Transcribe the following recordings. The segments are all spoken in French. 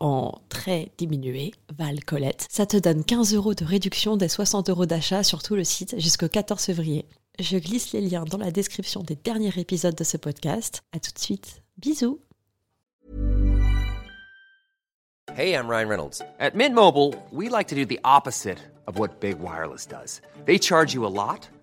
en très diminué, Val Colette. Ça te donne 15 euros de réduction des 60 euros d'achat sur tout le site jusqu'au 14 février. Je glisse les liens dans la description des derniers épisodes de ce podcast. À tout de suite. Bisous. Hey, I'm Ryan Reynolds. At Mint Mobile, we like to do the opposite of what Big Wireless does. They charge you a lot.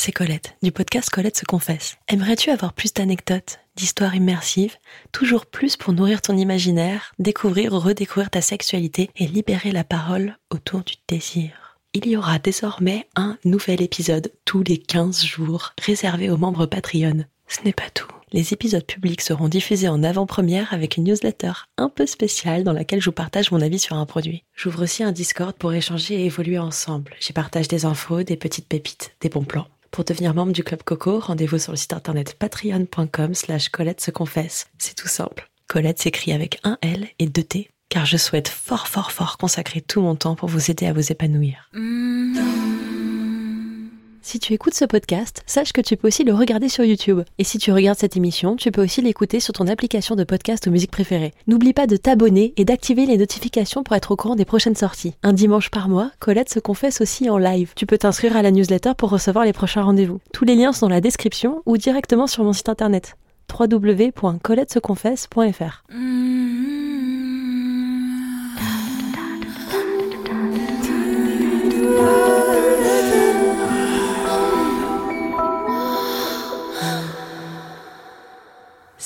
c'est Colette, du podcast Colette se confesse. Aimerais-tu avoir plus d'anecdotes, d'histoires immersives, toujours plus pour nourrir ton imaginaire, découvrir ou redécouvrir ta sexualité et libérer la parole autour du désir? Il y aura désormais un nouvel épisode tous les 15 jours, réservé aux membres Patreon. Ce n'est pas tout. Les épisodes publics seront diffusés en avant-première avec une newsletter un peu spéciale dans laquelle je vous partage mon avis sur un produit. J'ouvre aussi un Discord pour échanger et évoluer ensemble. J'y partage des infos, des petites pépites, des bons plans. Pour devenir membre du Club Coco, rendez-vous sur le site internet patreon.com slash Colette se confesse. C'est tout simple. Colette s'écrit avec un L et deux T, car je souhaite fort fort fort consacrer tout mon temps pour vous aider à vous épanouir. Si tu écoutes ce podcast, sache que tu peux aussi le regarder sur YouTube. Et si tu regardes cette émission, tu peux aussi l'écouter sur ton application de podcast ou musique préférée. N'oublie pas de t'abonner et d'activer les notifications pour être au courant des prochaines sorties. Un dimanche par mois, Colette se confesse aussi en live. Tu peux t'inscrire à la newsletter pour recevoir les prochains rendez-vous. Tous les liens sont dans la description ou directement sur mon site internet www.coletteseconfesse.fr.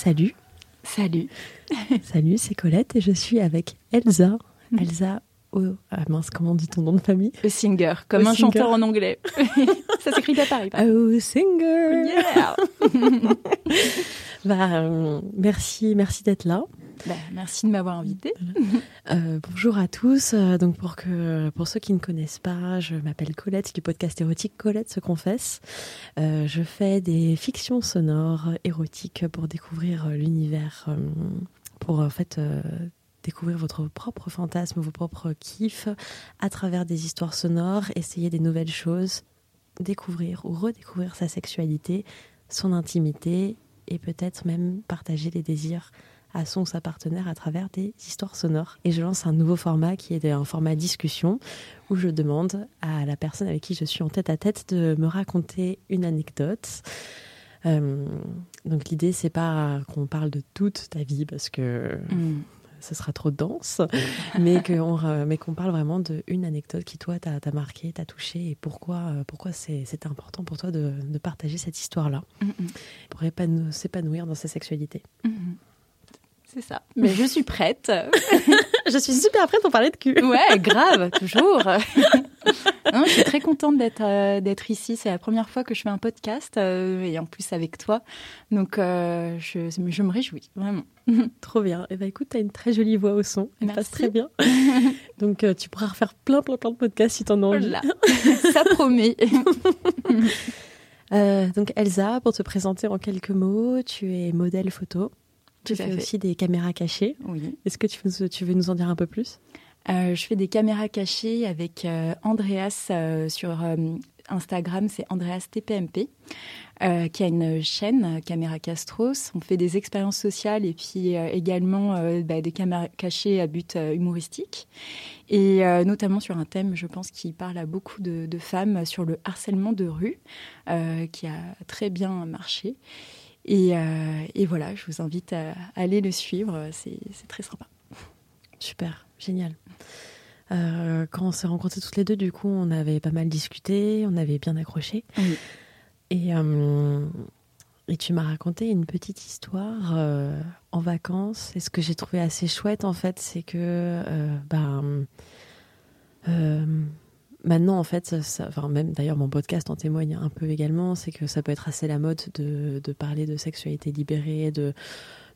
Salut. Salut. Salut, c'est Colette et je suis avec Elsa. Mm. Elsa oh, ah mince, comment dit ton nom de famille Singer, comme un chanteur en anglais. Ça s'écrit pas pareil. Oh, Singer. Yeah. bah, euh, merci, merci d'être là. Bah, merci de m'avoir invité. Euh, bonjour à tous. Euh, donc pour que pour ceux qui ne connaissent pas, je m'appelle Colette du podcast érotique Colette se confesse. Euh, je fais des fictions sonores érotiques pour découvrir l'univers, pour en fait découvrir votre propre fantasme, vos propres kiffs à travers des histoires sonores, essayer des nouvelles choses, découvrir ou redécouvrir sa sexualité, son intimité et peut-être même partager les désirs à son ou sa partenaire à travers des histoires sonores. Et je lance un nouveau format qui est un format discussion où je demande à la personne avec qui je suis en tête à tête de me raconter une anecdote. Euh, donc l'idée c'est pas qu'on parle de toute ta vie parce que mm. Ce sera trop dense, mais qu'on mais qu'on parle vraiment d'une anecdote qui toi t'a marqué, t'a touché et pourquoi pourquoi c'est important pour toi de, de partager cette histoire là mm -mm. pour s'épanouir dans sa sexualité. Mm-hmm. C'est ça. Mais je suis prête. je suis super prête pour parler de cul. Ouais, grave, toujours. je suis très contente d'être euh, d'être ici. C'est la première fois que je fais un podcast euh, et en plus avec toi. Donc euh, je, je, me réjouis vraiment. Trop bien. Et eh ben écoute, tu as une très jolie voix au son. Elle passe très bien. Donc tu pourras refaire plein plein plein de podcasts si tu en as envie. Ça promet. donc Elsa, pour te présenter en quelques mots, tu es modèle photo. Tu fais aussi des caméras cachées. Oui. Est-ce que tu veux, tu veux, nous en dire un peu plus? Euh, Je fais des caméras cachées avec euh, Andreas euh, sur Instagram, c'est Andreas TPMP, qui a une chaîne, Caméra Castros. On fait des expériences sociales et puis également bah, des caméras cachées à but humoristique. Et notamment sur un thème, je pense, qui parle à beaucoup de, femmes sur le harcèlement de rue, qui a très bien marché. Et, voilà, je vous invite à aller le suivre, c'est très sympa. Super, génial. Euh, quand on s'est rencontrés toutes les deux, du coup, on avait pas mal discuté, on avait bien accroché. Et, euh, et tu m'as raconté une petite histoire euh, en vacances. Et ce que j'ai trouvé assez chouette, en fait, c'est que ben, maintenant, en fait, ça, enfin, même d'ailleurs, mon podcast en témoigne un peu également, c'est que ça peut être assez la mode de, de parler de sexualité libérée, de,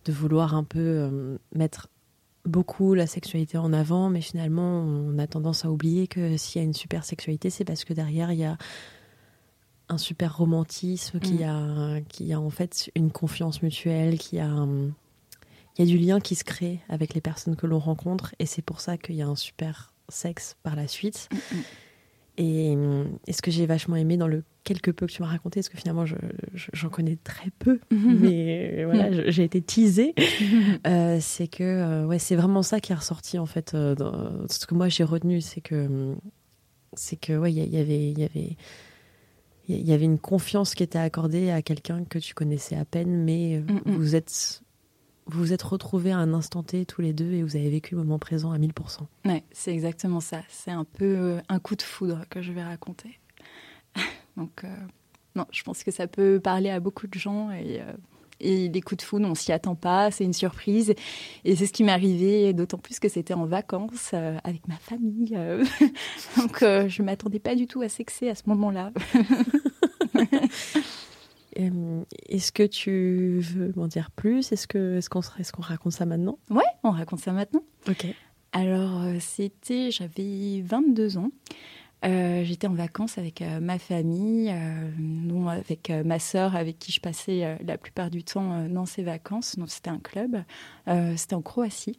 de vouloir un peu mettre beaucoup la sexualité en avant, mais finalement, on a tendance à oublier que s'il y a une super sexualité, c'est parce que derrière, il y a un super romantisme, qui, mm. a, a en fait une confiance mutuelle, qui a, il y a du lien qui se crée avec les personnes que l'on rencontre, et c'est pour ça qu'il y a un super sexe par la suite. Et, ce que j'ai vachement aimé dans le quelque peu que tu m'as raconté, parce que finalement j'en connais très peu, mhm. mais voilà, j'ai été teasée, euh, c'est que euh, ouais, c'est vraiment ça qui est ressorti en fait. Euh, dans, ce que moi j'ai retenu, c'est que c'est que ouais, il y, avait il y avait il y avait une confiance qui était accordée à quelqu'un que tu connaissais à peine, mais mm, mm. vous êtes vous vous êtes retrouvés à un instant T tous les deux et vous avez vécu le moment présent à 1000%. Ouais, c'est exactement ça. C'est un peu euh, un coup de foudre que je vais raconter. Donc, euh, non, je pense que ça peut parler à beaucoup de gens et, euh, et les coups de foudre, on s'y attend pas, c'est une surprise. Et c'est ce qui m'est arrivé, d'autant plus que c'était en vacances avec ma famille. Donc, je m'attendais pas du tout à sexer à ce moment-là. Euh, est-ce que tu veux m'en dire plus? Est-ce que est-ce qu'on est qu'on raconte ça maintenant? Ouais, on raconte ça maintenant. Ok. Alors euh, c'était, j'avais 22 ans. Euh, j'étais en vacances avec ma famille, non, avec ma sœur, avec qui je passais la plupart du temps dans ces vacances. Donc c'était un club. c'était en Croatie.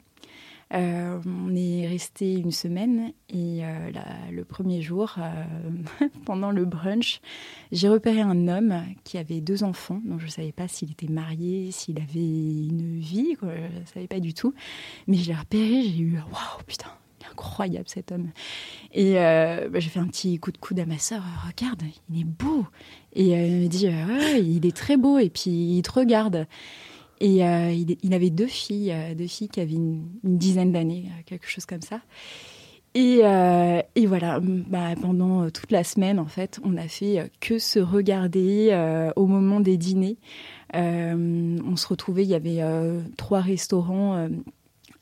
Euh, on est resté une semaine et euh, le premier jour, euh, pendant le brunch, j'ai repéré un homme qui avait deux enfants. Donc je ne savais pas s'il était marié, s'il avait une vie, je ne savais pas du tout. Mais je l'ai repéré, j'ai eu waouh, putain, incroyable cet homme. Et bah, j'ai fait un petit coup de coude à ma sœur. Regarde, il est beau. Et elle me dit, il est très beau. Et puis il te regarde. Et euh, il, avait deux filles, euh, deux filles qui avaient une, dizaine d'années, euh, quelque chose comme ça. Et, voilà, bah, pendant toute la semaine, en fait, on a fait que se regarder au moment des dîners. on se retrouvait, il y avait trois restaurants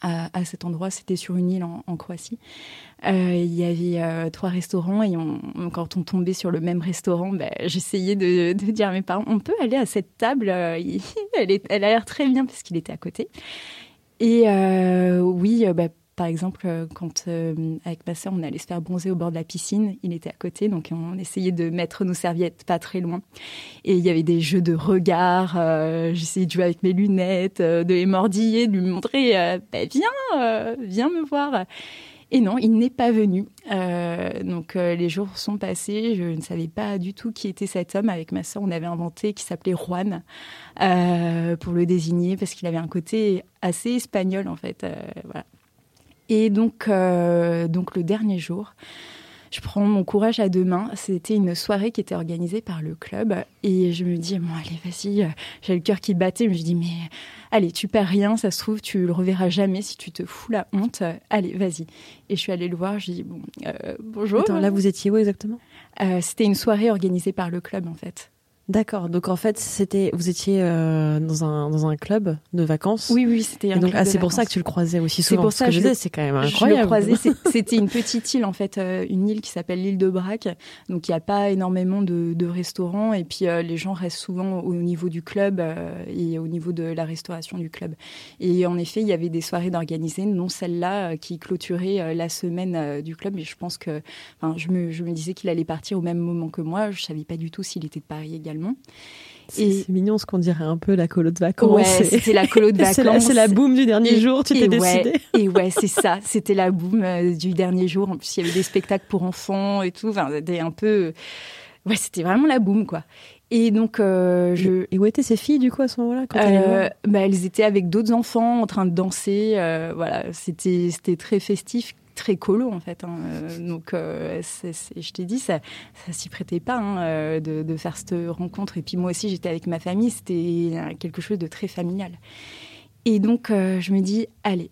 à, cet endroit. C'était sur une île en, Croatie. Euh, il y avait euh, trois restaurants et quand on tombait sur le même restaurant, ben, j'essayais de, dire à mes parents on peut aller à cette table. Euh, elle, est, a l'air très bien parce qu'il était à côté. Et oui, ben, par exemple, euh, quand euh, avec ma sœur, on allait se faire bronzer au bord de la piscine, il était à côté, donc on essayait de mettre nos serviettes pas très loin. Et il y avait des jeux de regard. Euh, j'essayais de jouer avec mes lunettes, de les mordiller, de lui montrer, bah, viens, viens me voir. Et non, il n'est pas venu. donc les jours sont passés. Je ne savais pas du tout qui était cet homme. Avec ma sœur, on avait inventé qui s'appelait Juan pour le désigner parce qu'il avait un côté assez espagnol en fait. voilà. Et donc, euh, donc le dernier jour, je prends mon courage à deux mains. C'était une soirée qui était organisée par le club. Et je me dis, bon, allez, vas-y. J'ai le cœur qui battait. Je me dis, mais allez, tu perds rien. Ça se trouve, tu le reverras jamais si tu te fous la honte. Allez, vas-y. Et je suis allée le voir. Je dis, bon, euh, bonjour. Attends, là, vous étiez où exactement? Euh, C'était une soirée organisée par le club, en fait. D'accord. Donc en fait, c'était vous étiez euh, dans un dans un club de vacances. Oui, oui, c'était. donc ah, c'est pour ça que tu le croisais aussi souvent. C'est pour ça que je disais, c'est quand même incroyable. Je le croisais. C'était une petite île en fait, euh, une île qui s'appelle l'île de Brac. Donc il n'y a pas énormément de, de restaurants et puis euh, les gens restent souvent au niveau du club et au niveau de la restauration du club. Et en effet, il y avait des soirées d'organiser, non celle-là qui clôturait la semaine du club. Mais je pense que, enfin, je me je me disais qu'il allait partir au même moment que moi. Je savais pas du tout s'il était de Paris également. C'est mignon ce qu'on dirait un peu la colo de vacances. Ouais, c'était la colo de vacances. c'est la, boum du dernier jour, tu t'es décidé. Et ouais, c'est ça, c'était la boum euh, du dernier jour. En plus, il y avait des spectacles pour enfants et tout. Enfin, c'était un peu ouais, c'était vraiment la boum, quoi. Et donc, euh, je. Et où étaient ces filles, du coup, à ce moment-là quand euh, bah, Elles étaient avec d'autres enfants en train de danser. Euh, voilà, c'était très festif, très colo, en fait. Hein. Donc, je t'ai dit, ça, ça s'y prêtait pas hein, de, de, faire cette rencontre. Et puis, moi aussi, j'étais avec ma famille. C'était quelque chose de très familial. Et donc, je me dis, allez,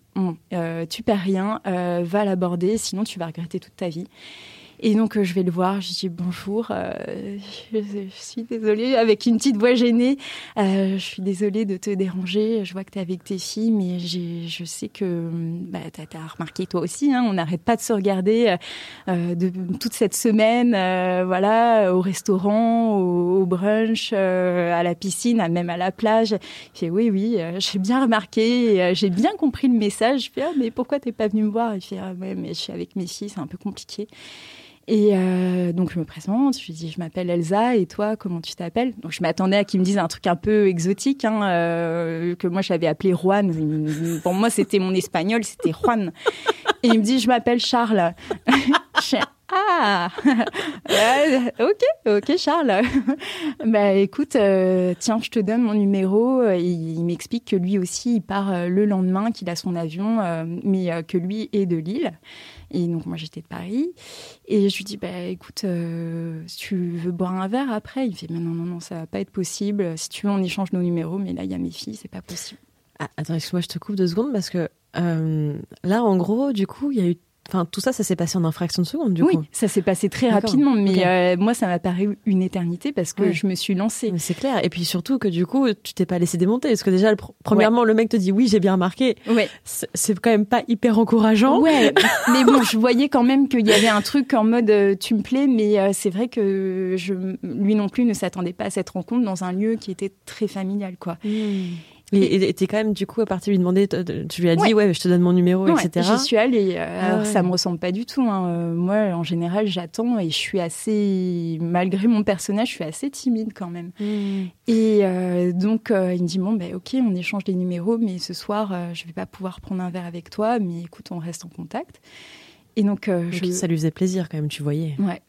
tu perds rien, va l'aborder, sinon tu vas regretter toute ta vie. Et donc, euh, je vais le voir, je dis bonjour, euh, je, suis désolée, avec une petite voix gênée, euh, je suis désolée de te déranger, je vois que tu es avec tes filles, mais je sais que bah, tu as, remarqué toi aussi, hein, on n'arrête pas de se regarder de, toute cette semaine, voilà, au restaurant, au, brunch, à la piscine, même à la plage. Je fais oui, oui, j'ai bien remarqué, j'ai bien compris le message. Je fais, ah, mais pourquoi t'es pas venu me voir? Il fait, ah, mais je suis avec mes filles, c'est un peu compliqué. Et euh, donc je me présente, je lui dis je m'appelle Elsa et toi comment tu t'appelles? Donc je m'attendais à qu'il me dise un truc un peu exotique hein, euh, que moi j'avais appelé Juan. Pour moi c'était mon espagnol, c'était Juan. Et il me dit je m'appelle Charles. ah ok ok Charles. bah écoute euh, tiens je te donne mon numéro. Il m'explique que lui aussi il part le lendemain, qu'il a son avion, mais que lui est de Lille. Et donc moi j'étais de Paris. Et je lui dis, bah, écoute, euh, si tu veux boire un verre après, il fait, mais non, non, non, ça va pas être possible. Si tu veux, on échange nos numéros, mais là, il y a mes filles, c'est pas possible. Ah, attends, excuse-moi, je te coupe deux secondes parce que euh, là, en gros, du coup, il y a eu Enfin, tout ça, ça s'est passé en infraction de seconde, du oui, coup. Oui, ça s'est passé très rapidement, mais euh, moi, ça m'a paru une éternité parce que je me suis lancée. C'est clair. Et puis surtout que du coup, tu t'es pas laissé démonter. Parce que déjà, premièrement, le mec te dit oui, j'ai bien remarqué. Ouais. C'est quand même pas hyper encourageant. Ouais. mais bon, je voyais quand même qu'il y avait un truc en mode euh, tu me plais, mais euh, c'est vrai que je, lui non plus ne s'attendait pas à cette rencontre dans un lieu qui était très familial, quoi. Mmh. Et t'es quand même, du coup, à partir de lui demander, tu lui as dit, ouais, je te donne mon numéro, etc. J'y suis allée. Euh, ah ça me ressemble pas du tout. Hein. Euh, moi, en général, j'attends et je suis assez, malgré mon personnage, je suis assez timide quand même. Hmm. Et euh, donc, il me dit, bon, ben, ok, on échange les numéros, mais ce soir, je vais pas pouvoir prendre un verre avec toi, mais écoute, on reste en contact. Et donc, euh, ça lui faisait plaisir quand même, tu voyais. Ouais,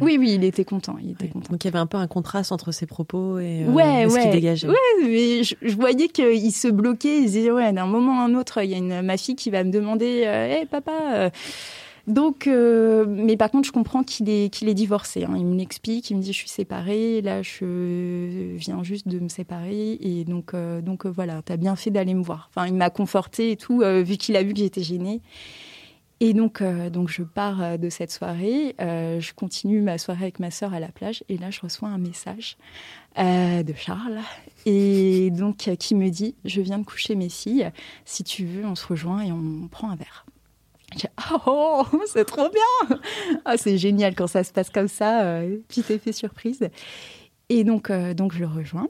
oui, oui, il était content, il était content. Donc il y avait un peu un contraste entre ses propos et, euh, ce qu'il dégageait. Ouais, mais je, voyais qu'il se bloquait. Il disait ouais, d'un moment à un autre, il y a une ma fille qui va me demander, hé euh, papa. Donc, mais par contre, je comprends qu'il est qu'il est divorcé. Hein. Il me l'explique, il me dit je suis séparée. Là, je viens juste de me séparer et donc donc voilà, t'as bien fait d'aller me voir. Enfin, il m'a conforté et tout, vu qu'il a vu que j'étais gênée. Et donc, euh, donc je pars euh, de cette soirée, euh, je continue ma soirée avec ma sœur à la plage, et là je reçois un message de Charles, et donc qui me dit je viens de coucher mes filles, si tu veux on se rejoint et on prend un verre. Dis, oh, c'est trop bien ah, C'est génial quand ça se passe comme ça, petit effet surprise. Et donc, donc je le rejoins.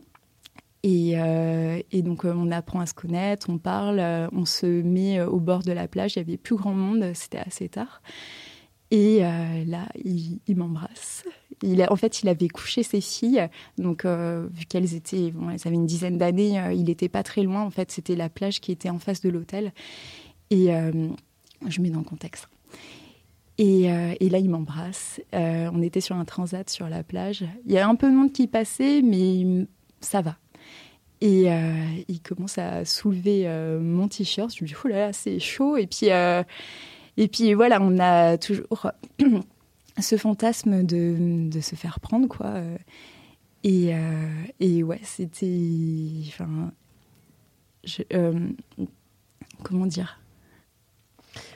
Euh, et, donc, euh, on apprend à se connaître, on parle, euh, on se met au bord de la plage. Il y avait plus grand monde, c'était assez tard. Et là, il, m'embrasse. En fait, il avait couché ses filles. Donc, vu qu'elles étaient, bon, elles avaient une dizaine d'années, il n'était pas très loin. En fait, c'était la plage qui était en face de l'hôtel. Et je mets dans le contexte. Et, et, là, il m'embrasse. on était sur un transat sur la plage. Il y a un peu de monde qui passait, mais ça va. Et euh, il commence à soulever euh, mon t-shirt. Je me dis, oh là là, c'est chaud. Et puis, euh, et puis voilà, on a toujours ce fantasme de, de, se faire prendre, quoi. Et, et ouais, c'était. Enfin. comment dire?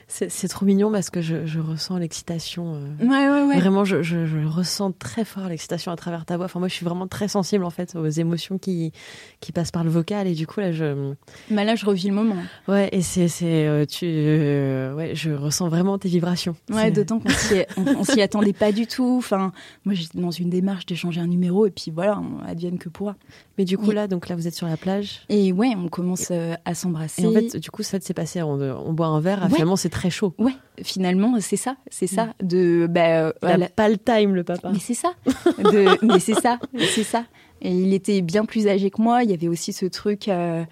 C'est trop mignon parce que je, je ressens l'excitation. Euh, ouais, ouais, ouais. Vraiment, je, je, je, ressens très fort l'excitation à travers ta voix. Enfin, moi, je suis vraiment très sensible en fait aux émotions qui qui passent par le vocal et du coup là, je. Bah là, je revis le moment. Ouais, et c'est euh, tu euh, ouais, je ressens vraiment tes vibrations. Ouais, d'autant qu'on s'y on, s'y attendait pas du tout. Enfin, moi, j'étais dans une démarche d'échanger un numéro et puis voilà, on advienne que pourra. Mais du coup là, donc là, vous êtes sur la plage. Et ouais, on commence à s'embrasser. Et en fait, du coup, ça s'est passé. On, on boit un verre. Finalement, c'est très chaud. Ouais, finalement, c'est ça, c'est ça. Mm. De, bah, euh, pas le time, le papa. Mais c'est ça. De, mais c'est ça, c'est ça. Et il était bien plus âgé que moi. Il y avait aussi ce truc. Euh,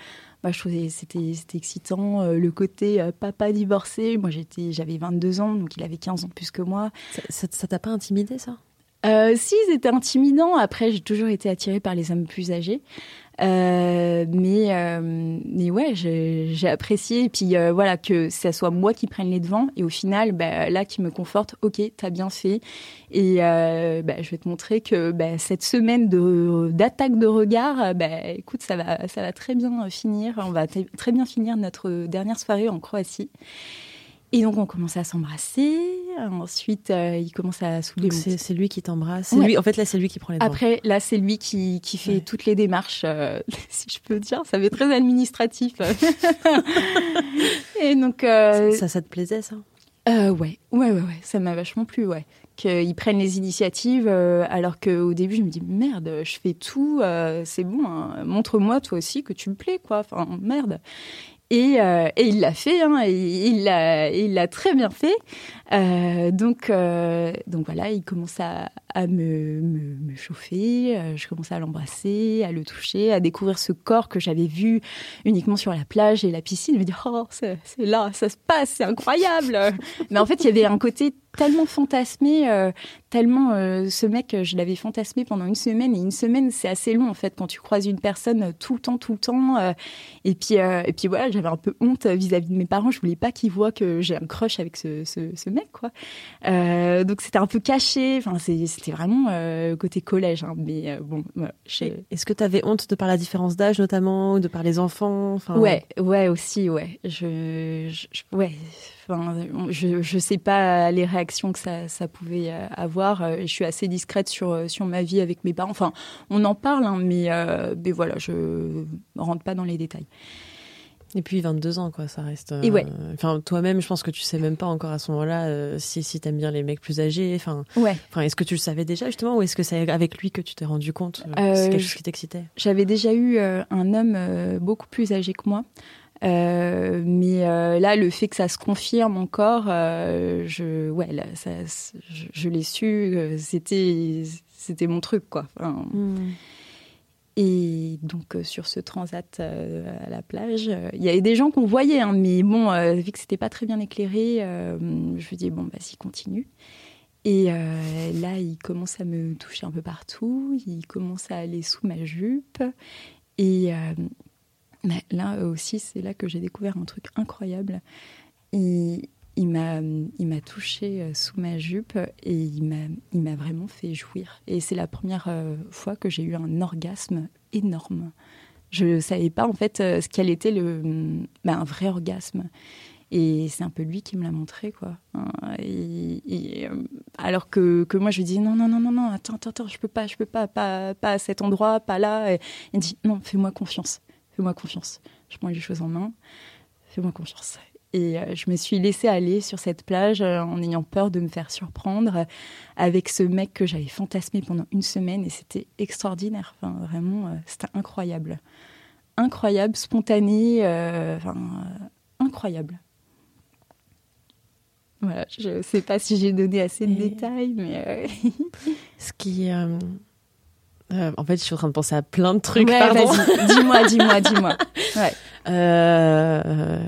bah, je trouvais c'était c'était excitant euh, le côté papa divorcé moi j'étais j'avais 22 ans donc il avait 15 ans de plus que moi ça t'a pas intimidé ça? Si, c'était intimidant. Après, j'ai toujours été attirée par les hommes plus âgés. Euh, mais, euh, mais ouais, j'ai apprécié. Et puis euh, voilà, que ça soit moi qui prenne les devants. Et au final, bah, là, qui me conforte, ok, t'as bien fait. Et bah, je vais te montrer que bah, cette semaine d'attaque de, regard, bah, écoute, ça va, ça va très bien finir. On va très bien finir notre dernière soirée en Croatie. Et donc on commence à s'embrasser. Ensuite, euh, il commence à soulever. C'est lui qui t'embrasse. lui. En fait, là, c'est lui qui prend les devants. Après, là, c'est lui qui, qui fait toutes les démarches, euh, si je peux dire. Ça fait très administratif. Et donc. Euh, ça, ça te plaisait, ça? Ouais. ouais, ouais, ouais, ça m'a vachement plu, ouais. Qu'ils prennent les initiatives, alors qu'au début, je me dis merde, je fais tout, c'est bon, hein. montre-moi toi aussi que tu me plais, quoi. Enfin, merde. Et, euh, et, il l'a fait, hein, il l'a, il l'a très bien fait. Euh, donc, euh, donc voilà, il commence à, à me, me, me, chauffer, euh, je commence à l'embrasser, à le toucher, à découvrir ce corps que j'avais vu uniquement sur la plage et la piscine. Je me dis, oh, c'est, c'est là, ça se passe, c'est incroyable. Mais en fait, il y avait un côté tellement fantasmé, euh, tellement euh, ce mec, je l'avais fantasmé pendant une semaine et une semaine, c'est assez long en fait quand tu croises une personne euh, tout le temps, tout le temps. et puis et puis voilà, j'avais un peu honte vis-à-vis de mes parents. Je voulais pas qu'ils voient que j'ai un crush avec ce, ce, mec quoi. donc c'était un peu caché. Enfin c'était vraiment côté collège. Hein, mais bon, est-ce que tu avais honte de par la différence d'âge notamment, de par les enfants enfin... Ouais, ouais aussi, ouais. Je, je ouais je ne sais pas les réactions que ça, ça pouvait euh, avoir. Euh, je suis assez discrète sur, euh, sur ma vie avec mes parents. Enfin, on en parle, hein, mais, mais voilà, je ne rentre pas dans les détails. Et puis 22 ans, quoi, ça reste. Et ouais. Enfin, toi-même, je pense que tu sais même pas encore à ce moment-là si, si aimes bien les mecs plus âgés. Enfin, ouais. Enfin, est-ce que tu le savais déjà justement, ou est-ce que c'est avec lui que tu t'es rendu compte C'est quelque chose qui t'excitait? J'avais déjà eu un homme beaucoup plus âgé que moi. Euh, mais euh, là, le fait que ça se confirme encore, euh, je, ouais, là, ça, je, l'ai su, c'était, c'était mon truc, quoi. Hmm. Et donc sur ce transat à la plage, il y avait des gens qu'on voyait, hein, mais bon, vu que c'était pas très bien éclairé, je me dis bon, vas-y, continue. Et là, il commence à me toucher un peu partout, il commence à aller sous ma jupe. Et là aussi, c'est là que j'ai découvert un truc incroyable. il m'a, touché euh, sous ma jupe et il m'a, vraiment fait jouir. Et c'est la première euh, fois que j'ai eu un orgasme énorme. Je ne savais pas en fait euh, ce qu'elle était le, bah, un vrai orgasme. Et c'est un peu lui qui me l'a montré, quoi. Hein, alors que, que, moi, je lui dis non, non, non, non, non, attends, attends, attends, je peux pas, je peux pas, pas, pas à cet endroit, pas là. Et il me dit non, fais-moi confiance fais-moi confiance. Je prends les choses en main, fais-moi confiance. Et euh, je me suis laissée aller sur cette plage euh, en ayant peur de me faire surprendre euh, avec ce mec que j'avais fantasmé pendant une semaine et c'était extraordinaire. Enfin, vraiment, c'était incroyable. Incroyable, spontané, enfin, incroyable. Voilà, je ne sais pas si j'ai donné assez de détails, mais. Ce qui. Euh, en fait, je suis en train de penser à plein de trucs. pardon. Dis-moi, dis-moi, dis-moi. Euh,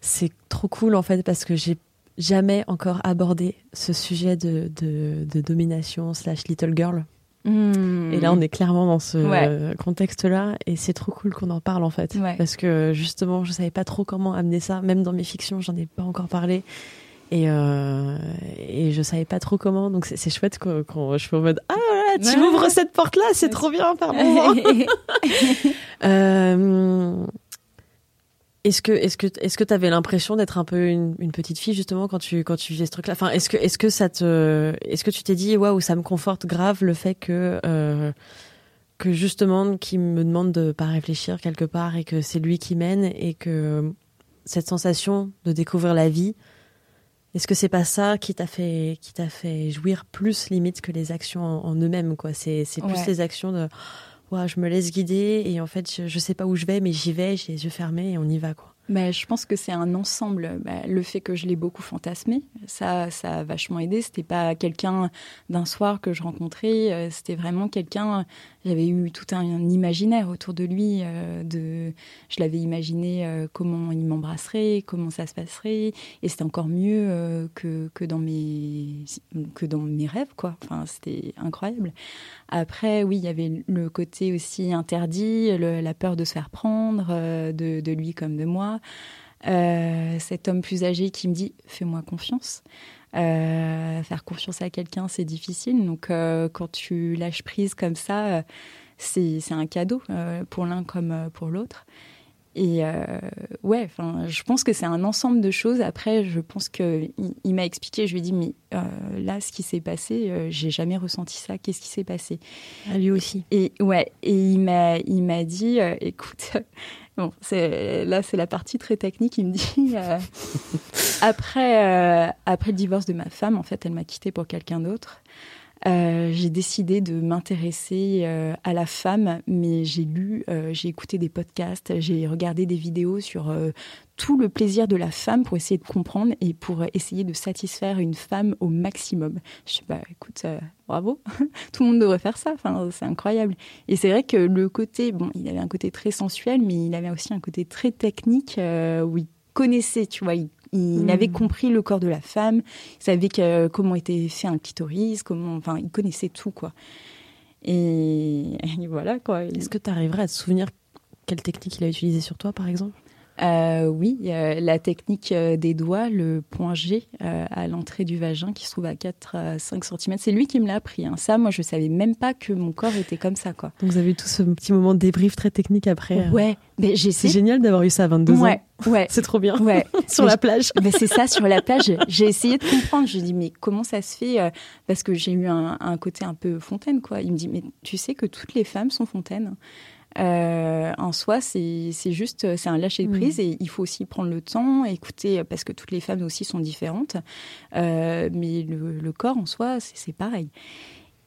c'est trop cool en fait parce que j'ai jamais encore abordé ce sujet de, de, domination slash little girl. Hmm. Et là, on est clairement dans ce contexte-là, et c'est trop cool qu'on en parle en fait, parce que justement, je savais pas trop comment amener ça, même dans mes fictions, j'en ai pas encore parlé, et, euh, et je savais pas trop comment, donc c'est chouette quand je suis en mode ah tu m'ouvres cette porte là, c'est trop bien, pardon. euh, est-ce que est-ce que est-ce que tu avais l'impression d'être un peu une, une, petite fille justement quand tu quand tu vivais ce truc-là? Enfin, est-ce que est-ce que ça te est-ce que tu t'es dit waouh ça me conforte grave le fait que euh, que justement qui me demande de pas réfléchir quelque part et que c'est lui qui mène et que cette sensation de découvrir la vie est-ce que c'est pas ça qui t'a fait, qui t'a fait jouir plus limite que les actions en, eux-mêmes, quoi? C'est, c'est plus les actions de, ouais, je me laisse guider et en fait, je, je sais pas où je vais, mais j'y vais, j'ai les yeux fermés et on y va, quoi. bah, Je pense que c'est un ensemble. Bah, le fait que je l'ai beaucoup fantasmé, ça, ça a vachement aidé. C'était pas quelqu'un d'un soir que je rencontrais, euh, c'était vraiment quelqu'un. J'avais eu tout un, imaginaire autour de lui. Euh, de, je l'avais imaginé euh, comment il m'embrasserait, comment ça se passerait, et c'était encore mieux que, que, dans mes, que dans mes rêves. Quoi. Enfin, c'était incroyable. Après, oui, il y avait le côté aussi interdit, la peur de se faire prendre, de, de lui comme de moi. Euh, cet homme plus âgé qui me dit fais-moi confiance. Euh, faire confiance à quelqu'un, c'est difficile. Donc, euh, quand tu lâches prise comme ça, c'est un cadeau pour l'un comme pour l'autre. Et ouais, enfin, je pense que c'est un ensemble de choses. Après, je pense que il, m'a expliqué. Je lui ai dit, mais là, ce qui s'est passé, j'ai jamais ressenti ça. Qu'est-ce qui s'est passé? À lui aussi. Et ouais, et il m'a, il m'a dit, écoute. Bon, là, c'est la partie très technique. Il me dit euh, après, euh, après le divorce de ma femme, en fait, elle m'a quitté pour quelqu'un d'autre. Euh, j'ai décidé de m'intéresser à la femme, mais j'ai lu, j'ai écouté des podcasts, j'ai regardé des vidéos sur tout le plaisir de la femme pour essayer de comprendre et pour essayer de satisfaire une femme au maximum. Je sais pas, écoute, bravo, tout le monde devrait faire ça. Enfin, c'est incroyable. Et c'est vrai que le côté, bon, il avait un côté très sensuel, mais il avait aussi un côté très technique où il connaissait, tu vois, il il hmm. avait compris le corps de la femme, il savait que, comment était fait un clitoris, comment, enfin, il connaissait tout, quoi. Et, voilà, quoi. Est-ce que tu arriverais à te souvenir quelle technique il a utilisée sur toi, par exemple? Euh, oui, la technique euh, des doigts, le point G euh, à l'entrée du vagin qui se trouve à 4 à 5 cm. C'est lui qui me l'a appris. Hein. Ça, moi, je savais même pas que mon corps était comme ça. Quoi. Donc, vous avez eu tout ce petit moment de débrief très technique après. Ouais, mais j'ai C'est génial d'avoir eu ça à 22 ouais, ans. Ouais, c'est trop bien. Ouais. sur la plage. Mais c'est ça, sur la plage. J'ai essayé de comprendre. Je dis mais comment ça se fait Parce que j'ai eu un, un, côté un peu fontaine, quoi. Il me dit mais tu sais que toutes les femmes sont fontaines. Euh, en soi, c'est juste, c'est un lâcher prise mm. et il faut aussi prendre le temps, écouter, parce que toutes les femmes aussi sont différentes. Euh, mais le, corps en soi, c'est pareil.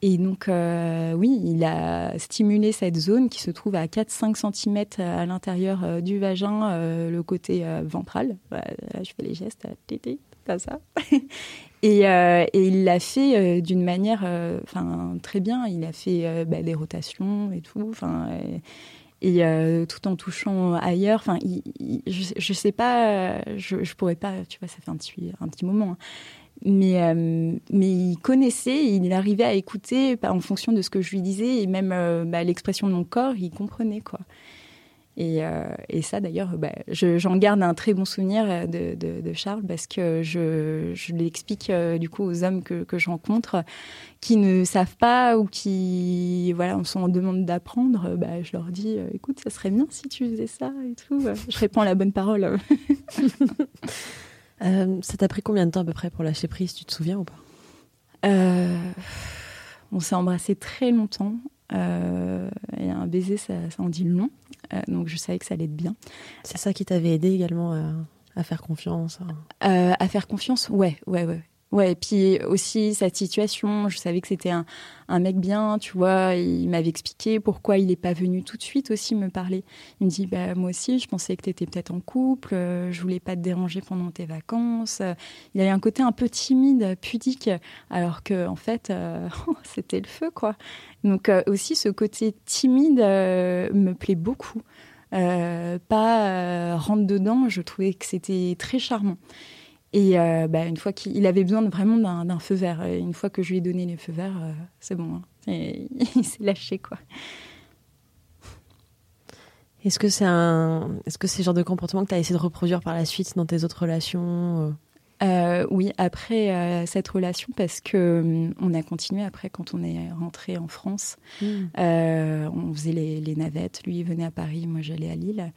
Et donc, euh, oui, il a stimulé cette zone qui se trouve à 4-5 cm à l'intérieur du vagin, le côté ventral. Là, je fais les gestes, tété, comme ça. Et, et, il l'a fait d'une manière, enfin très bien. Il a fait bah, des rotations et tout. Enfin, et tout en touchant ailleurs. Enfin, je, je sais pas, je, je pourrais pas, tu vois, ça fait un petit, un petit moment. Hein. Mais, mais il connaissait, il arrivait à écouter en fonction de ce que je lui disais et même bah, l'expression de mon corps, il comprenait quoi. Et, euh, et ça, d'ailleurs, bah, j'en garde un très bon souvenir euh, de, de, de Charles parce que je, je l'explique euh, du coup aux hommes que, que je rencontre qui ne savent pas ou qui voilà, on sont en demande d'apprendre. Bah, je leur dis, écoute, ça serait bien si tu faisais ça et tout. Je réponds la bonne parole. ça t'a pris combien de temps à peu près pour lâcher prise? Tu te souviens ou pas? On s'est embrassé très longtemps. Euh, et un baiser, ça, ça en dit long. Euh, donc je savais que ça allait être bien. C'est ça qui t'avait aidé également à, faire confiance euh, À faire confiance, ouais, ouais, ouais. Ouais, et puis aussi cette situation, je savais que c'était un, un, mec bien, tu vois, il m'avait expliqué pourquoi il n'est pas venu tout de suite aussi me parler. Il me dit, bah, moi aussi, je pensais que tu étais peut-être en couple, euh, je voulais pas te déranger pendant tes vacances. Il avait un côté un peu timide, pudique, alors que en fait, euh, c'était le feu, quoi. Donc euh, aussi, ce côté timide me plaît beaucoup. pas rentre dedans, je trouvais que c'était très charmant. Et euh, bah, une fois qu'il avait besoin vraiment d'un feu vert. Et une fois que je lui ai donné les feux verts, euh, c'est bon. Hein. il s'est lâché, quoi. Est-ce que c'est un, est-ce que c'est le genre de comportement que tu as essayé de reproduire par la suite dans tes autres relations euh? Oui, après cette relation, parce que hum, on a continué après quand on est rentré en France. Mmh. on faisait les, les, navettes. Lui, il venait à Paris, moi j'allais à Lille.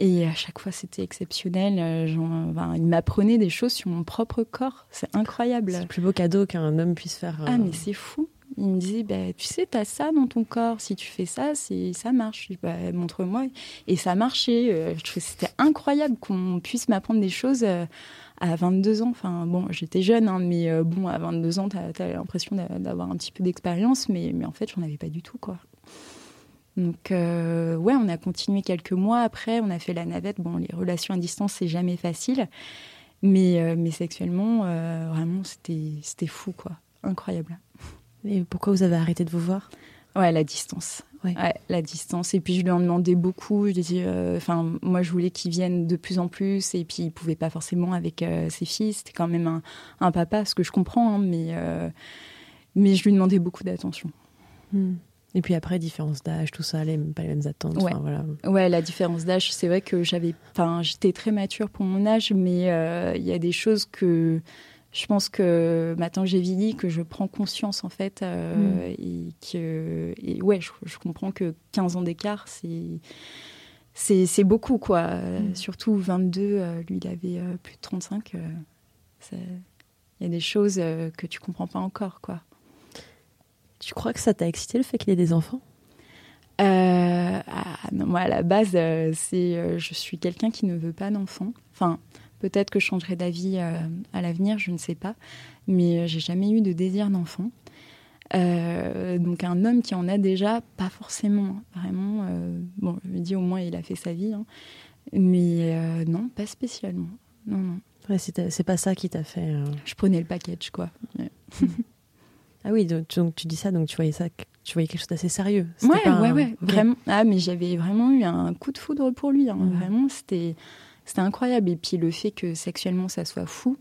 Et à chaque fois, c'était exceptionnel. Euh, il m'apprenait des choses sur mon propre corps. C'est incroyable. C'est le plus beau cadeau qu'un homme puisse faire. Ah, mais c'est fou. Il me disait, bah, tu sais, tu as ça dans ton corps. Si tu fais ça, ça marche. Je dis, bah, montre-moi. Et ça marchait. Euh, je trouvais c'était incroyable qu'on puisse m'apprendre des choses euh, à 22 ans. Enfin, bon, j'étais jeune, hein, mais bon, à 22 ans, tu as, l'impression d'avoir un petit peu d'expérience. Mais, mais en fait, j'en avais pas du tout, quoi. Donc, ouais, on a continué quelques mois après, on a fait la navette. Bon, les relations à distance, c'est jamais facile. Mais, mais sexuellement, vraiment, c'était fou, quoi. Incroyable. Et pourquoi vous avez arrêté de vous voir? Ouais, la distance. Ouais. la distance. Et puis je lui en demandais beaucoup. Je dis, euh, enfin, moi je voulais qu'il vienne de plus en plus. Et puis il pouvait pas forcément avec euh, ses fils. C'était quand même un, un, papa, ce que je comprends. Hein, mais euh, mais je lui demandais beaucoup d'attention. Hmm. Et puis après, différence d'âge, tout ça, les, pas les mêmes attentes. Ouais, voilà. ouais la différence d'âge, c'est vrai que j'avais, enfin, j'étais très mature pour mon âge, mais il y a des choses que je pense que maintenant que j'ai vieilli, que je prends conscience en fait, euh, mm. et que et ouais, je, comprends que 15 ans d'écart, c'est c'est beaucoup quoi. Mm. Surtout 22, euh, lui il avait euh, plus de 35. Il y a des choses que tu comprends pas encore quoi. Tu crois que ça t'a excité le fait qu'il ait des enfants? Ah, non, moi à la base, c'est je suis quelqu'un qui ne veut pas d'enfants. Enfin, Peut-être que je changerai d'avis euh, à l'avenir, je ne sais pas. Mais euh, j'ai jamais eu de désir d'enfant. Euh, donc un homme qui en a déjà, pas forcément, vraiment. bon, je me dis au moins il a fait sa vie, hein. mais non, pas spécialement. Non, non. Ouais, c'est pas ça qui t'a fait. Je prenais le package, quoi. ah oui, donc, tu dis ça, donc tu voyais ça, tu voyais quelque chose d'assez sérieux. Ouais, ouais, ouais, vraiment. Ah, mais j'avais vraiment eu un coup de foudre pour lui. Hein. Vraiment, c'était c'était incroyable. Et puis le fait que sexuellement ça soit fou,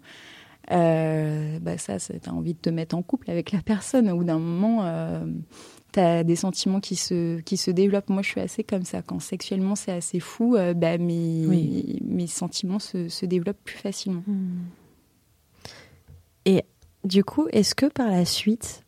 euh, bah ça, t'as envie de te mettre en couple avec la personne. Au bout d'un moment, euh, t'as des sentiments qui se, qui se développent. Moi, je suis assez comme ça. Quand sexuellement c'est assez fou, euh, bah, mes, mes sentiments se, se, développent plus facilement. Et du coup, est-ce que par la suite,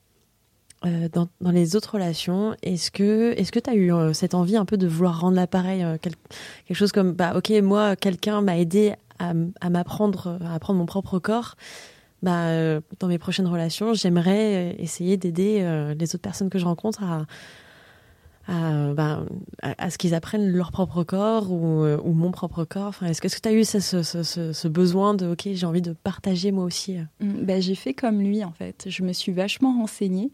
euh, dans, dans, les autres relations, est-ce que est-ce tu as eu euh, cette envie un peu de vouloir rendre l'appareil euh, quelque chose comme bah ok moi quelqu'un m'a aidé à, à m'apprendre à apprendre mon propre corps bah dans mes prochaines relations j'aimerais essayer d'aider les autres personnes que je rencontre à à, bah, à, ce qu'ils apprennent leur propre corps ou, ou mon propre corps enfin, Est-ce que tu as eu ce, besoin de, ok, j'ai envie de partager moi aussi mmh, bah, J'ai fait comme lui, en fait. Je me suis vachement renseignée.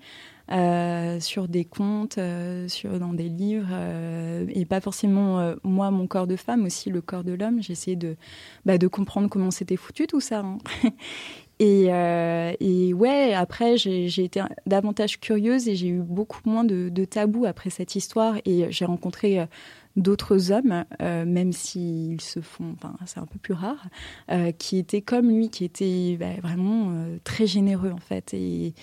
Euh, sur des contes, euh, dans des livres, euh, et pas forcément moi, mon corps de femme, aussi le corps de l'homme. J'ai essayé de, bah, comprendre comment c'était foutu tout ça. Hein. Et, et, ouais, après, j'ai été davantage curieuse et j'ai eu beaucoup moins de, de tabous après cette histoire. Et j'ai rencontré d'autres hommes, euh, même s'ils se font, enfin c'est un peu plus rare, euh, qui étaient comme lui, qui étaient bah, vraiment euh, très généreux en fait et,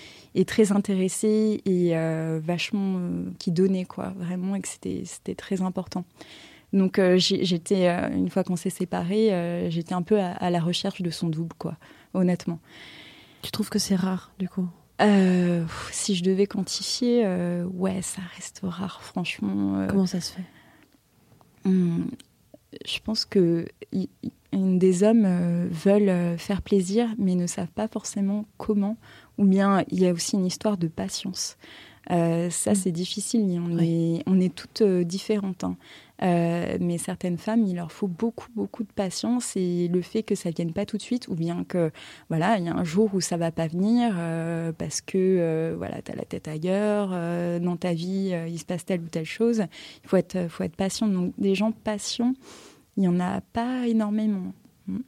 très intéressés et vachement qui donnaient quoi, vraiment et que c'était très important. Donc j'étais une fois qu'on s'est séparés, j'étais un peu à, la recherche de son double quoi, honnêtement. Tu trouves que c'est rare du coup? Si je devais quantifier, ouais, ça reste rare franchement. Comment ça se fait? Hum, je pense que des hommes euh, veulent euh, faire plaisir, mais ne savent pas forcément comment. Ou bien il y a aussi une histoire de patience. Euh, ça, mm. c'est difficile. On, est, on est toutes différentes. Hein. Euh, mais certaines femmes, il leur faut beaucoup, beaucoup de patience et le fait que ça vienne pas tout de suite, ou bien que voilà, il y a un jour où ça va pas venir euh, parce que euh, voilà, tu as la tête ailleurs, dans ta vie, il se passe telle ou telle chose. Il faut être, faut être patient. Donc, des gens patients, il y en a pas énormément. Hmm.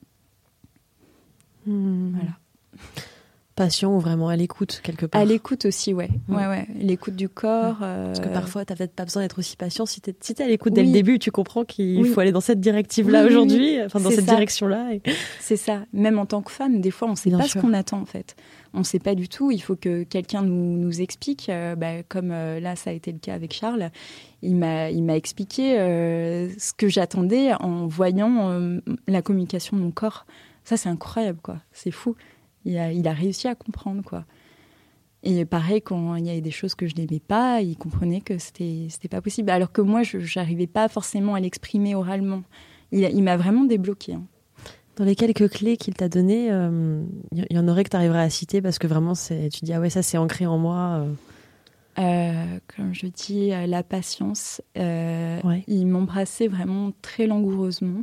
Hmm. Voilà passion ou vraiment à l'écoute quelque part À l'écoute aussi, ouais. ouais, ouais. L'écoute du corps. Parce que parfois, tu n'as peut-être pas besoin d'être aussi patient. Si tu es, si à l'écoute dès le début, tu comprends qu'il faut aller dans cette directive-là aujourd'hui, enfin dans cette direction-là. C'est ça. Même en tant que femme, des fois, on ne sait pas ce qu'on attend en fait. On ne sait pas du tout. Il faut que quelqu'un nous, nous explique. Euh, bah, comme euh, là, ça a été le cas avec Charles. Il m'a, il m'a expliqué euh, ce que j'attendais en voyant la communication de mon corps. Ça, c'est incroyable, quoi. C'est fou il a, il a réussi à comprendre, quoi. Et pareil, quand il y avait des choses que je n'aimais pas, il comprenait que c'était c'était pas possible. Alors que moi, je n'arrivais pas forcément à l'exprimer oralement. Il, il m'a vraiment débloqué. Hein. Dans les quelques clés qu'il t'a données, il euh, y, en aurait que tu arriverais à citer parce que vraiment, c'est tu dis ah ouais ça c'est ancré en moi. Euh. Euh, comme je dis, la patience. Il m'embrassait vraiment très langoureusement.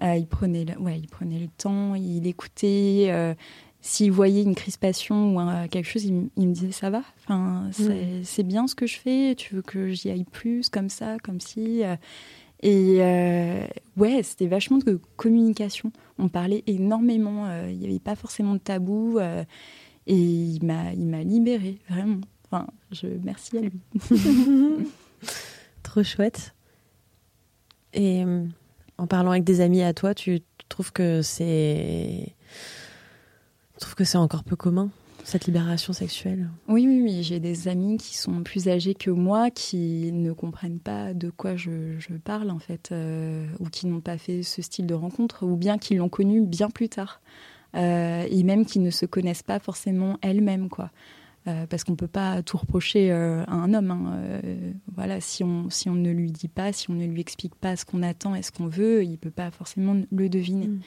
il prenait, le, ouais, il prenait le temps, il écoutait s'il voyait une crispation ou quelque chose, il, me disait ça va. Enfin, c'est bien ce que je fais. Tu veux que j'y aille plus, comme ça, comme si. Et euh, ouais, c'était vachement de communication. On parlait énormément. Euh, il n'y avait pas forcément de tabou. Euh, et il m'a, il m'a libérée, vraiment. Enfin, je merci à lui. Trop chouette. Et en parlant avec des amis à toi, tu trouves que c'est, tu trouves que c'est encore peu commun cette libération sexuelle? Oui, oui, oui. J'ai des amis qui sont plus âgés que moi, qui ne comprennent pas de quoi je, parle, en fait, euh, ou qui n'ont pas fait ce style de rencontre, ou bien qui l'ont connu bien plus tard. Euh, et même qui ne se connaissent pas forcément elles-mêmes, quoi. Euh, parce qu'on ne peut pas tout reprocher à un homme. Hein. voilà, si on, si on ne lui dit pas, si on ne lui explique pas ce qu'on attend et ce qu'on veut, il ne peut pas forcément le deviner. Mm.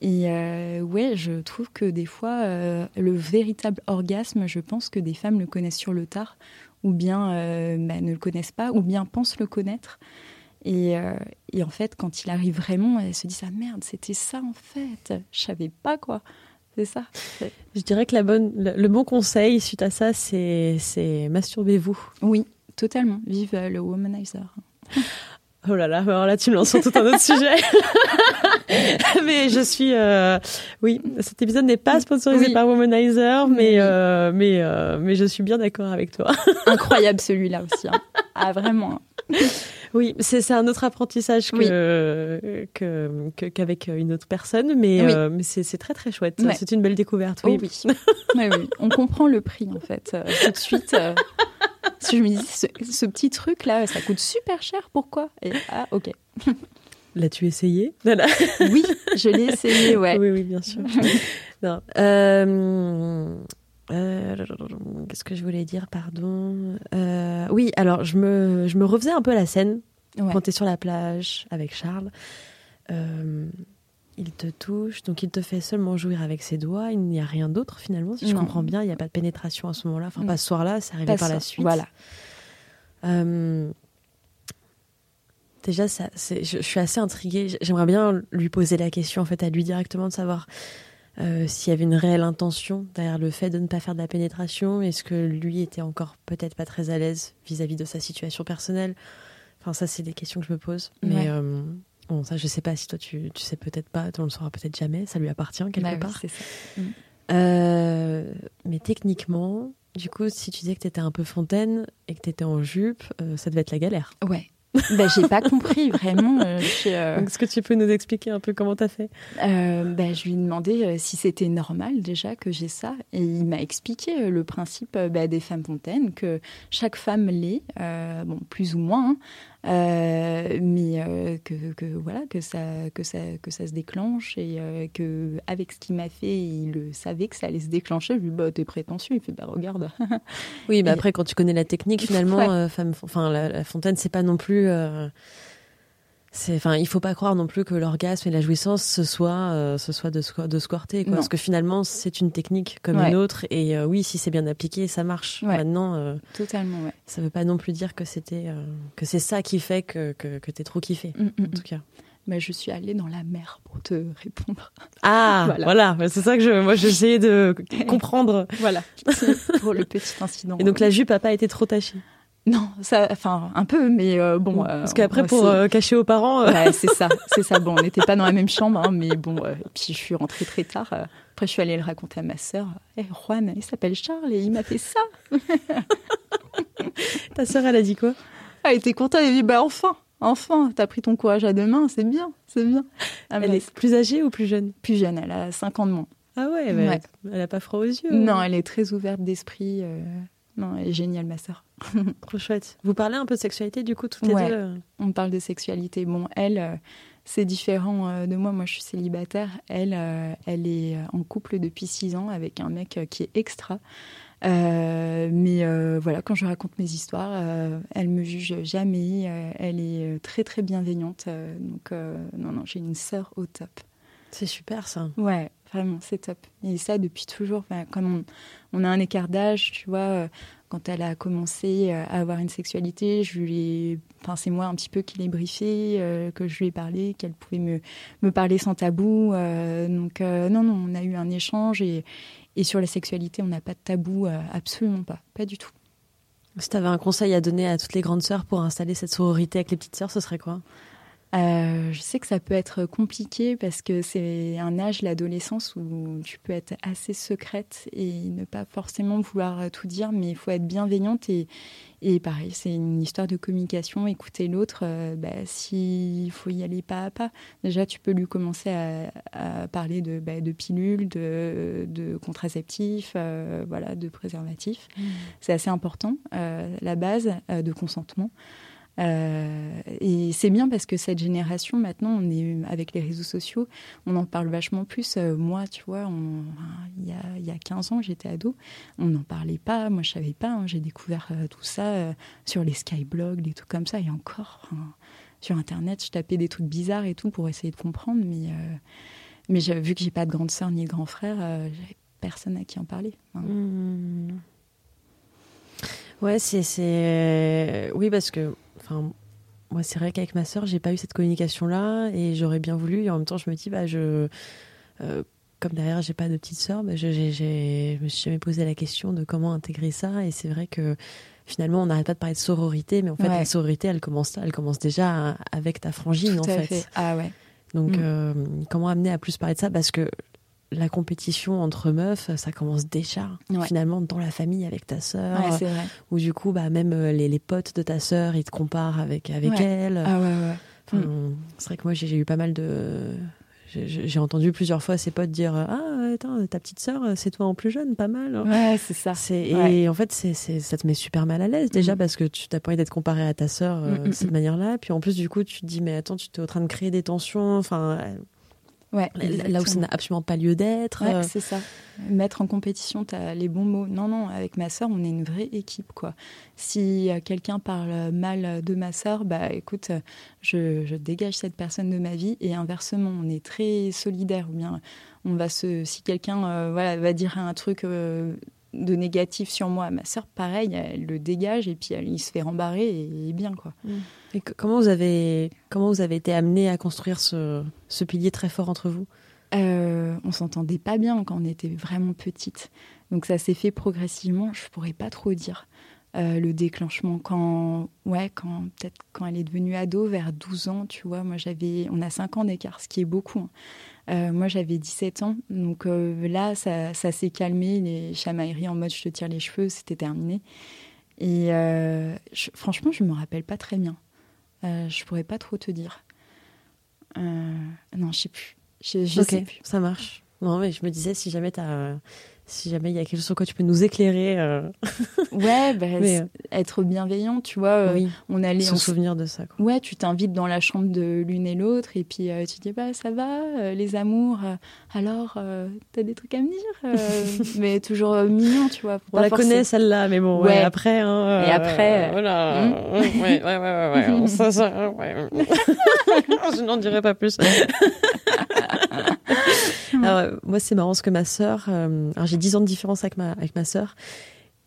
Et euh, ouais, je trouve que des fois, euh, le véritable orgasme, je pense que des femmes le connaissent sur le tard, ou bien euh, bah, ne le connaissent pas, ou bien pensent le connaître. Et, et, en fait, quand il arrive vraiment, elles se disent Ah merde, c'était ça en fait, je savais pas quoi. C'est ça. Je dirais que la bonne, le, bon conseil suite à ça, c'est masturbez-vous. Oui, totalement. Vive le womanizer. Oh là là, alors là tu me lances sur tout un autre sujet. mais je suis, euh, oui, cet épisode n'est pas sponsorisé par Womanizer, mais euh, mais euh, mais je suis bien d'accord avec toi. Incroyable celui-là aussi. Hein. Ah vraiment. Oui, c'est un autre apprentissage que qu'avec une autre personne, mais mais c'est très très chouette. C'est une belle découverte. Oui. Oh oui. oui. On comprend le prix en fait tout de suite. Si je me dis, ce, petit truc là, ça coûte super cher, pourquoi? Et ah, ok. L'as-tu essayé? Oui, je l'ai essayé, ouais. Oui, oui, bien sûr. Euh, euh, qu'est-ce que je voulais dire, pardon. Euh, Oui, alors je me, je me refaisais un peu la scène quand tu es sur la plage avec Charles il te touche, donc il te fait seulement jouir avec ses doigts, il n'y a rien d'autre finalement, si je comprends bien, il n'y a pas de pénétration à ce moment-là, enfin pas ce soir-là, c'est arrivé par la suite. Voilà. Euh, déjà, ça, je, je, suis assez intriguée, j'aimerais bien lui poser la question en fait à lui directement de savoir euh, s'il y avait une réelle intention derrière le fait de ne pas faire de la pénétration, est-ce que lui était encore peut-être pas très à l'aise vis-à-vis de sa situation personnelle? Enfin, ça, c'est des questions que je me pose. Mais euh, Bon, ça, je sais pas si toi, tu, tu sais peut-être pas, ne le sauras peut-être jamais, ça lui appartient quelque bah part. Mm. Euh, mais techniquement, du coup, si tu disais que tu étais un peu fontaine et que tu étais en jupe, euh, ça devait être la galère. Ouais. bah, j'ai pas compris vraiment. Euh, Est-ce que tu peux nous expliquer un peu comment tu as fait bah, Je lui ai demandé si c'était normal déjà que j'ai ça. Et il m'a expliqué le principe bah, des femmes fontaines, que chaque femme l'est, bon, plus ou moins. Euh, mais euh, que, que, voilà que ça que ça que ça se déclenche et euh, que avec ce qu'il m'a fait il savait que ça allait se déclencher. Je lui dis bah t'es prétentieux. Il fait bah regarde. Oui mais après quand tu connais la technique finalement femme enfin la, la fontaine c'est pas non plus c'est enfin il faut pas croire non plus que l'orgasme et la jouissance ce soit euh, ce soit de de squirter quoi parce que finalement c'est une technique comme une autre et euh, oui si c'est bien appliqué ça marche maintenant euh, totalement ouais. ça veut pas non plus dire que c'était que c'est ça qui fait que que, que t'es trop kiffé mm, mm, en tout mm. cas mais je suis allée dans la mer pour te répondre. Ah, voilà. C'est ça que je, moi, j'essayais de comprendre. voilà. pour le petit incident. Et donc, la jupe a pas été trop tachée. Non, ça, enfin un peu, mais euh, bon. Euh, parce qu'après pour euh, cacher aux parents. Ouais, c'est ça, c'est ça. Bon, on n'était pas dans la même chambre, hein, mais bon. puis je suis rentrée très tard. après, je suis allée le raconter à ma sœur. Eh, Juan, il s'appelle Charles et il m'a fait ça. Ta sœur, elle a dit quoi? Elle était contente. Elle a dit bah enfin, enfin, t'as pris ton courage à deux mains, c'est bien, c'est bien. Ah, elle est plus âgée ou plus jeune? Plus jeune, elle a 5 ans de moins. Ah ouais, ouais. elle a pas froid aux yeux. Non, elle est très ouverte d'esprit. Non, elle est géniale, ma sœur. Trop chouette. Vous parlez un peu de sexualité, du coup, toutes les deux euh On parle de sexualité. Bon, elle, euh, c'est différent euh, de moi. Moi, je suis célibataire. Elle, elle est en couple depuis six ans avec un mec qui est extra. mais voilà, quand je raconte mes histoires, elle me juge jamais. elle est très très bienveillante. donc non non, j'ai une sœur au top. C'est super ça. Ouais, Vraiment, c'est top. Et ça depuis toujours. Comme on, a un écart d'âge, tu vois, euh, quand elle a commencé euh, à avoir une sexualité, je lui enfin, c'est moi un petit peu qui l'ai briefé, euh, que je lui ai parlé, qu'elle pouvait me, me parler sans tabou. donc, non, non, on a eu un échange et, et sur la sexualité, on n'a pas de tabou, absolument pas, pas du tout. Si tu avais un conseil à donner à toutes les grandes sœurs pour installer cette sororité avec les petites sœurs, ce serait quoi? Euh, je sais que ça peut être compliqué parce que c'est un âge, l'adolescence, où tu peux être assez secrète et ne pas forcément vouloir tout dire, mais il faut être bienveillante et, et pareil, c'est une histoire de communication, écouter l'autre, euh, bah, s'il faut y aller pas à pas. Déjà, tu peux lui commencer à, parler de, bah, de pilules, de, de contraceptifs, euh, voilà, de préservatifs. Mmh. C'est assez important, la base de consentement. Euh, et c'est bien parce que cette génération, maintenant, on est avec les réseaux sociaux, on en parle vachement plus. Euh, moi, tu vois, il, y a, y a 15 ans, j'étais ado, on n'en parlait pas. Moi, je savais pas. Hein. J'ai découvert euh, tout ça sur les skyblogs, des trucs comme ça. Et encore, sur Internet, je tapais des trucs bizarres et tout pour essayer de comprendre. Mais, mais vu que j'ai pas de grande sœur ni de grand frère, j'avais personne à qui en parler. Hein. Mmh. C'est. Oui, parce que Enfin, moi, c'est vrai qu'avec ma sœur, j'ai pas eu cette communication-là et j'aurais bien voulu. Et en même temps, je me dis, bah, je. Euh, comme derrière, j'ai pas de petite sœur, bah, je, me suis jamais posé la question de comment intégrer ça. Et c'est vrai que finalement, on n'arrête pas de parler de sororité, mais en fait, la sororité, elle commence, elle commence déjà avec ta frangine, en fait. Ah ouais. Donc, mm. euh, comment amener à plus parler de ça? Parce que la compétition entre meufs, ça commence déjà finalement dans la famille avec ta sœur. Ouais. Ou du coup, bah, même euh, les, les, potes de ta sœur, ils te comparent avec, avec elle. Ah ouais, ouais. Mm. C'est vrai que moi, j'ai eu pas mal de. J'ai entendu plusieurs fois ses potes dire Ah, attends, ta petite sœur, c'est toi en plus jeune, pas mal. Hein. Ouais, c'est ça. Et en fait, c'est ça te met super mal à l'aise déjà mm. parce que tu t'as pas envie d'être comparé à ta sœur euh, mm, de cette manière-là. Puis en plus, du coup, tu te dis Mais attends, tu es en train de créer des tensions. Enfin, Ouais, là où ça n'a absolument pas lieu d'être. Ouais, c'est ça. Mettre en compétition, as les bons mots. Non, non, avec ma sœur, on est une vraie équipe. quoi. Si euh, quelqu'un parle mal de ma sœur, bah écoute, je, je, dégage cette personne de ma vie. Et inversement, on est très solidaires. Ou bien, on va se, si quelqu'un euh, voilà, va dire un truc euh, de négatif sur moi. Ma sœur, pareil, elle le dégage et puis elle, il se fait rembarrer et, bien quoi. Mm. Comment vous avez comment vous avez été amené à construire ce, ce, pilier très fort entre vous? Euh, On s'entendait pas bien quand on était vraiment petite, donc ça s'est fait progressivement. Je pourrais pas trop dire. Euh, le déclenchement quand ouais quand peut-être quand elle est devenue ado vers 12 ans tu vois moi j'avais on a 5 ans d'écart ce qui est beaucoup hein. Euh, moi, j'avais 17 ans. Donc euh, là, ça, s'est calmé. Les chamailleries en mode je te tire les cheveux, c'était terminé. Et franchement, je ne me rappelle pas très bien. Je pourrais pas trop te dire. non, je sais plus. Je, sais plus. Ça marche. Non, mais je me disais, si jamais tu as si jamais il y a quelque chose sur quoi tu peux nous éclairer. Euh. Ouais, bah, euh, être bienveillant, tu vois. Euh, oui, on allait. Sans souvenir de ça. Quoi. Ouais, tu t'invites dans la chambre de l'une et l'autre et puis tu dis bah ça va, les amours. alors, t'as des trucs à me dire, mais toujours mignon, tu vois. On la connaît celle-là, mais bon, ouais. après. Hein, et après. voilà. Hmm. ouais, ouais, ouais, ouais. ça, ça, ouais. Je n'en dirai pas plus. Alors, moi, c'est marrant parce que ma sœur, euh, j'ai 10 ans de différence avec ma, avec ma sœur,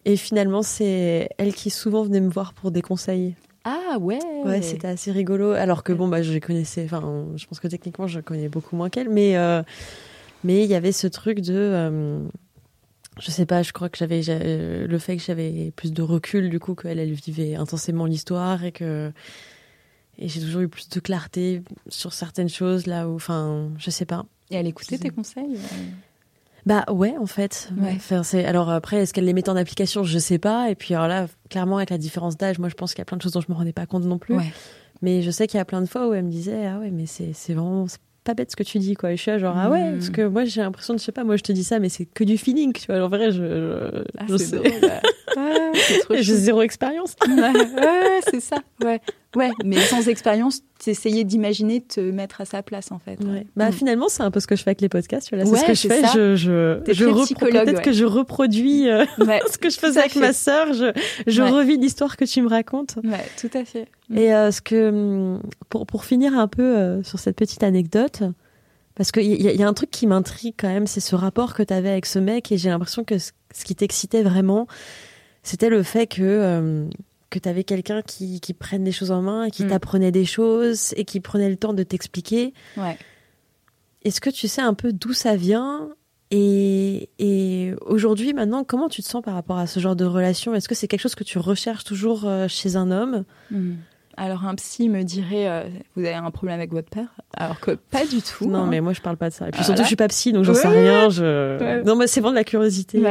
et finalement, c'est elle qui souvent venait me voir pour des conseils. Ah ouais. Ouais, c'était assez rigolo. Alors que bon, bah, je connaissais. Enfin, je pense que techniquement, je connais beaucoup moins qu'elle, mais euh, mais il y avait ce truc de. Euh, je sais pas, je crois que j'avais le fait que j'avais plus de recul du coup qu'elle, elle vivait intensément l'histoire et que et j'ai toujours eu plus de clarté sur certaines choses là où, enfin, je sais pas. Et elle écoutait tes conseils euh Bah ouais, en fait. Enfin, c'est... Alors après, est-ce qu'elle les mettait en application? Je sais pas. Et puis alors là, clairement, avec la différence d'âge, moi je pense qu'il y a plein de choses dont je me rendais pas compte non plus. Mais je sais qu'il y a plein de fois où elle me disait Ah ouais, mais c'est, c'est vraiment pas bête ce que tu dis quoi et je suis là genre ah ouais parce hmm. que moi j'ai l'impression de je sais pas moi je te dis ça mais c'est que du feeling tu vois. En vrai je je, ah, je sais. ouais, j'ai zéro expérience. Ouais, c'est ça ouais Ouais, mais sans expérience, essayer d'imaginer te mettre à sa place en fait. Bah mm. finalement, c'est un peu ce que je fais avec les podcasts. c'est ce que je fais. Je, je, je peut-être que je reproduis euh, ce que je faisais avec ma sœur. Je, je revis l'histoire que tu me racontes. Ouais, tout à fait. Mm. Et euh, ce que pour pour finir un peu euh, sur cette petite anecdote, Parce qu'il y, y, a un truc qui m'intrigue quand même, c'est ce rapport que tu avais avec ce mec, et j'ai l'impression que ce, qui t'excitait vraiment, c'était le fait que, euh, que tu avais quelqu'un qui, qui prenne des choses en main, qui mm. t'apprenait des choses, et qui prenait le temps de t'expliquer. Ouais. Est-ce que tu sais un peu d'où ça vient et, et aujourd'hui, maintenant, comment tu te sens par rapport à ce genre de relation? Est-ce que c'est quelque chose que tu recherches toujours euh, chez un homme? Mm. Alors un psy me dirait euh, vous avez un problème avec votre père? Alors que pas du tout. Non hein. mais moi je parle pas de ça. Et puis surtout je suis pas psy donc j'en sais rien. Je... Non mais c'est vraiment de la curiosité.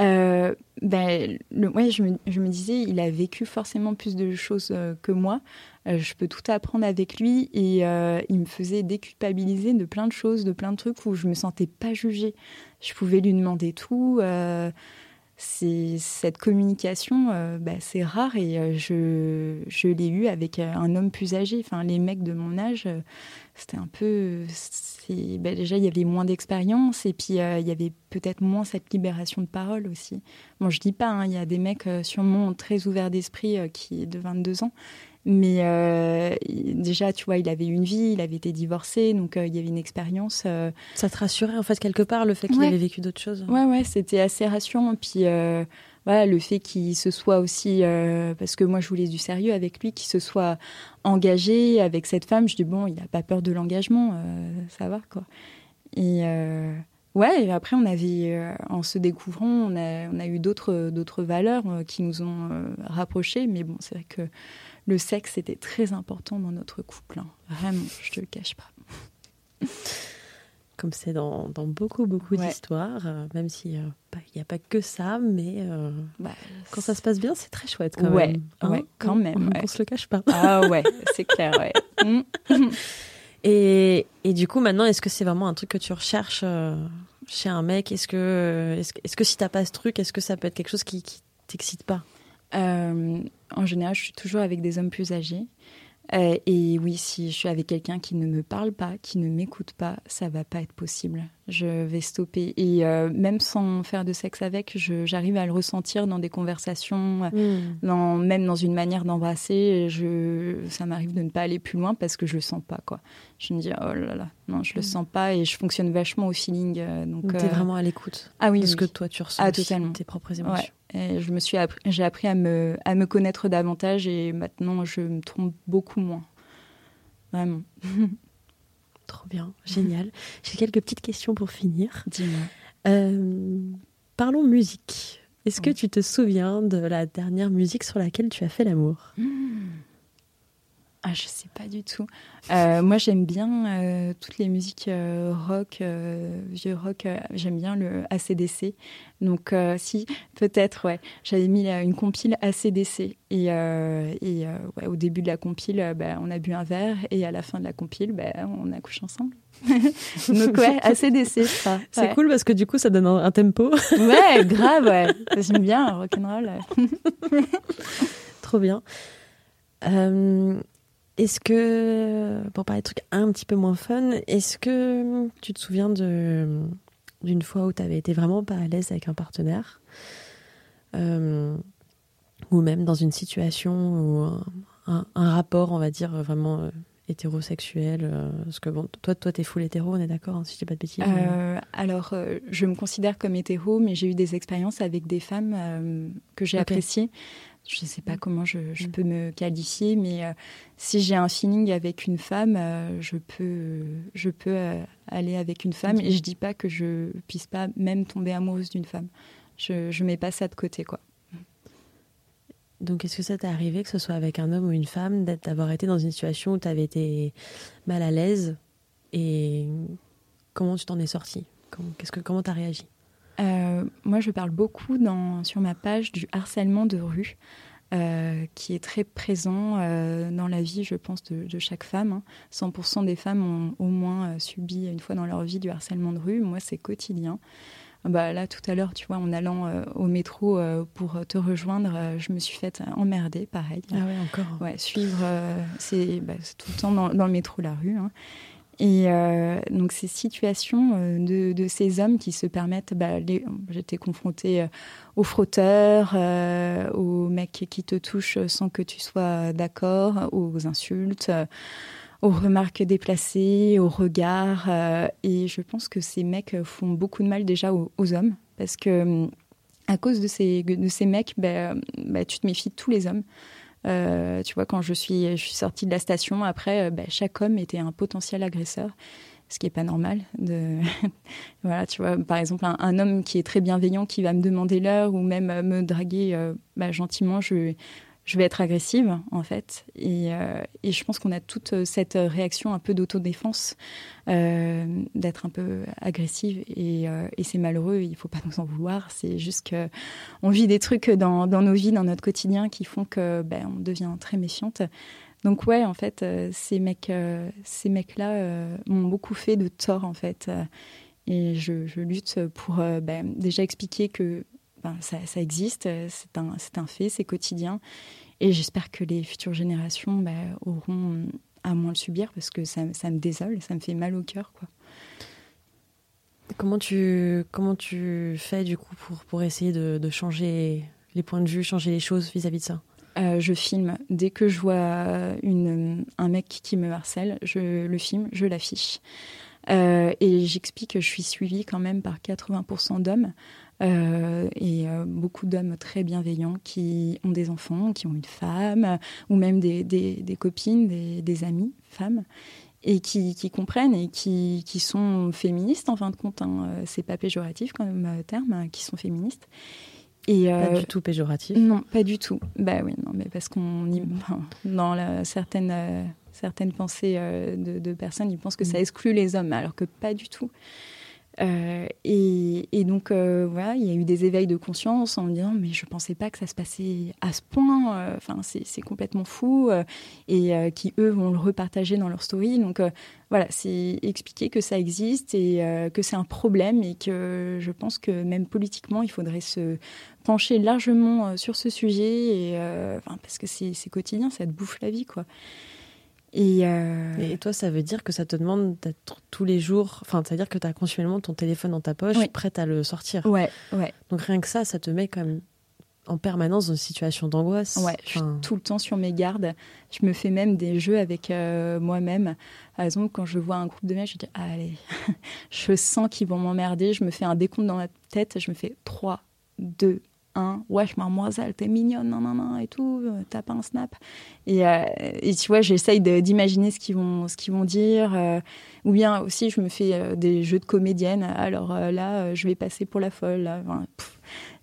Euh, ben, je me, disais, il a vécu forcément plus de choses euh, que moi. je peux tout apprendre avec lui et il me faisait déculpabiliser de plein de choses, de plein de trucs où je me sentais pas jugée. Je pouvais lui demander tout cette communication, euh, bah, c'est rare et euh, je, je l'ai eu avec euh, un homme plus âgé. Enfin, les mecs de mon âge, c'était un peu. Bah, déjà, il y avait moins d'expérience et puis il y avait peut-être moins cette libération de parole aussi. Bon, je dis pas, hein, il y a des mecs sûrement très ouverts d'esprit qui de 22 ans, mais euh, déjà, tu vois, il avait une vie, il avait été divorcé, donc euh, il y avait une expérience. Euh, Ça te rassurait en fait quelque part le fait qu'il avait vécu d'autres choses? Ouais, ouais, c'était assez rassurant. Puis voilà, le fait qu'il se soit aussi, parce que moi je voulais du sérieux avec lui, qu'il se soit engagé avec cette femme, je dis bon, il n'a pas peur de l'engagement, ça va quoi. Et ouais, et après on avait, en se découvrant, on a, on a eu d'autres d'autres valeurs qui nous ont rapprochés, mais bon, c'est vrai que le sexe était très important dans notre couple. Hein. Vraiment, je te le cache pas. Comme c'est dans, beaucoup, beaucoup d'histoires, euh, même s'il n'y a pas que ça, mais euh, bah, quand ça se passe bien, c'est très chouette quand même. Hein. ouais, quand même. On, ne se le cache pas. Ah ouais, c'est clair, ouais. Mm. et, et, du coup, maintenant, est-ce que c'est vraiment un truc que tu recherches euh, chez un mec? Est-ce que, est-ce, est que si t'as pas ce truc, est-ce que ça peut être quelque chose qui, qui t'excite pas? Euh, en général, je suis toujours avec des hommes plus âgés. Euh, et oui, si je suis avec quelqu'un qui ne me parle pas, qui ne m'écoute pas, ça va pas être possible. Je vais Et euh, même sans faire de sexe avec, j'arrive à le ressentir dans des conversations, hmm. dans, même dans une manière d'embrasser. Ça m'arrive de ne pas aller plus loin parce que je le sens pas. Quoi. Je me dis, oh là là, non, je le hmm. sens pas et je fonctionne vachement au feeling. donc, donc tu es vraiment à l'écoute ah, oui, de ce que toi tu ressens, ah, totalement. tes propres émotions. Et je me suis j'ai appris à me, à me connaître davantage et maintenant je me trompe beaucoup moins. Vraiment. Trop bien, génial. J'ai quelques petites questions pour finir. Dis-moi. Euh, parlons musique. Est-ce que tu te souviens de la dernière musique sur laquelle tu as fait l'amour? Mmh. Ah, je sais pas du tout. Euh, moi, j'aime bien euh, toutes les musiques euh, rock, vieux rock. j'aime bien le ACDC. Donc, si, peut-être, ouais. J'avais mis une compile ACDC. Et, et ouais, au début de la compile, bah, on a bu un verre. Et à la fin de la compile, bah, on a couché ensemble. Donc, ouais, ACDC, ça. C'est cool parce que du coup, ça donne un, tempo. ouais, grave, ouais. J'aime bien, rock'n'roll. Trop bien. Euh, est-ce que, pour parler de trucs un petit peu moins fun, est-ce que tu te souviens de d'une fois où tu avais été vraiment pas à l'aise avec un partenaire euh, ou même dans une situation ou un, rapport, on va dire, vraiment euh, hétérosexuel euh, Parce que bon, toi, toi, t'es full hétéro, on est d'accord, hein, si je dis pas de bêtises. alors, je me considère comme hétéro, mais j'ai eu des expériences avec des femmes que j'ai appréciées je ne sais pas mm. comment je, mm. peux me qualifier, mais euh, si j'ai un feeling avec une femme, euh, je peux, je peux euh, aller avec une femme. Et je dis pas que je puisse pas même tomber amoureuse d'une femme. Je ne mets pas ça de côté, quoi. Donc, est-ce que ça t'est arrivé, que ce soit avec un homme ou une femme, d'avoir été dans une situation où tu avais été mal à l'aise Et comment tu t'en es sortie? Comment, qu'est-ce que, Comment t'as réagi? Euh, moi, je parle beaucoup dans, sur ma page du harcèlement de rue, euh, qui est très présent euh, dans la vie, je pense, de, chaque femme. 100% hein. des femmes ont au moins subi une fois dans leur vie du harcèlement de rue. Moi, c'est quotidien. Bah, là, tout à l'heure, tu vois, en allant au métro pour te rejoindre, je me suis faite emmerder, pareil. Ah ouais, encore Ouais, suivre, c'est bah, tout le temps dans, le métro, la rue. Hein. Et euh, donc ces situations euh, de, ces hommes qui se permettent, bah, j'étais confrontée euh, aux frotteurs, aux mecs qui te touchent sans que tu sois d'accord, aux insultes, aux remarques déplacées, aux regards. et je pense que ces mecs font beaucoup de mal déjà aux, hommes parce que à cause de ces, mecs, ben, ben, tu te méfies de tous les hommes. Tu vois, quand je suis, sortie de la station, après, ben, chaque homme était un potentiel agresseur ce qui est pas normal. De... voilà, tu vois, par exemple, un, homme qui est très bienveillant, qui va me demander l'heure ou même me draguer euh, bah, gentiment, je, je vais être agressive, en fait. Et, euh, je pense qu'on a toute cette réaction un peu d'autodéfense, euh, d'être un peu agressive. Et, c'est malheureux, il faut pas nous en vouloir. C'est juste qu'on vit des trucs dans, nos vies, dans notre quotidien, qui font que ben, on devient très méfiante. Donc ouais, en fait, euh, ces mecs, euh, ces mecs-là euh, m'ont beaucoup fait de tort en fait, et je, lutte pour ben, déjà expliquer que ben, ça, existe, c'est un, c'est un fait, c'est quotidien, et j'espère que les futures générations ben, auront à moins le subir parce que ça, ça, me désole, ça me fait mal au cœur, quoi. Comment tu, comment tu fais du coup pour, pour essayer de, de changer les points de vue, changer les choses vis-à-vis -vis de ça? Euh, je filme. Dès que je vois une, un mec qui me harcèle, je le filme, je l'affiche. Euh, et j'explique que je suis suivie quand même par 80% d'hommes euh, et beaucoup d'hommes très bienveillants qui ont des enfants, qui ont une femme, ou même des, des, copines, des, des, amis femmes, et qui, qui comprennent et qui, qui, sont féministes en fin de compte. Hein. C'est pas péjoratif comme terme, hein, qui sont féministes et pas du euh, tout péjoratif. Non, pas du tout. Bah oui, non, mais parce qu'on y, dans la, certaines euh, certaines pensées euh, de, de, personnes, ils pensent que ça mm. exclut les hommes, alors que pas du tout. Euh, et, donc, euh, voilà, il y a eu des éveils de conscience en me disant, mais je ne pensais pas que ça se passait à ce point. Euh, enfin, c'est complètement fou. et qui, eux, vont le repartager dans leur story. Donc, voilà, c'est expliquer que ça existe et que c'est un problème et que je pense que même politiquement, il faudrait se pencher largement sur ce sujet. Et, parce que c'est quotidien, ça te bouffe la vie, quoi. Euh, et, toi, ça veut dire que ça te demande d'être tous les jours, enfin, ça veut dire que tu as continuellement ton téléphone dans ta poche, prête à le sortir. Ouais, ouais. Donc rien que ça, ça te met même en permanence dans une situation d'angoisse. Ouais, je suis tout le temps sur mes gardes. Je me fais même des jeux avec euh, moi-même. Par exemple, quand je vois un groupe de mecs, je dis allez, je sens qu'ils vont m'emmerder. Je me fais un décompte dans ma tête. Je me fais 3, 2, hein, wesh mademoiselle t'es mignonne non non non et tout euh, t'as pas un snap. Et, euh, et tu vois j'essaye d'imaginer ce qu'ils vont ce qu'ils vont dire euh, ou bien aussi je me fais des jeux de comédienne. Alors là je vais passer pour la folle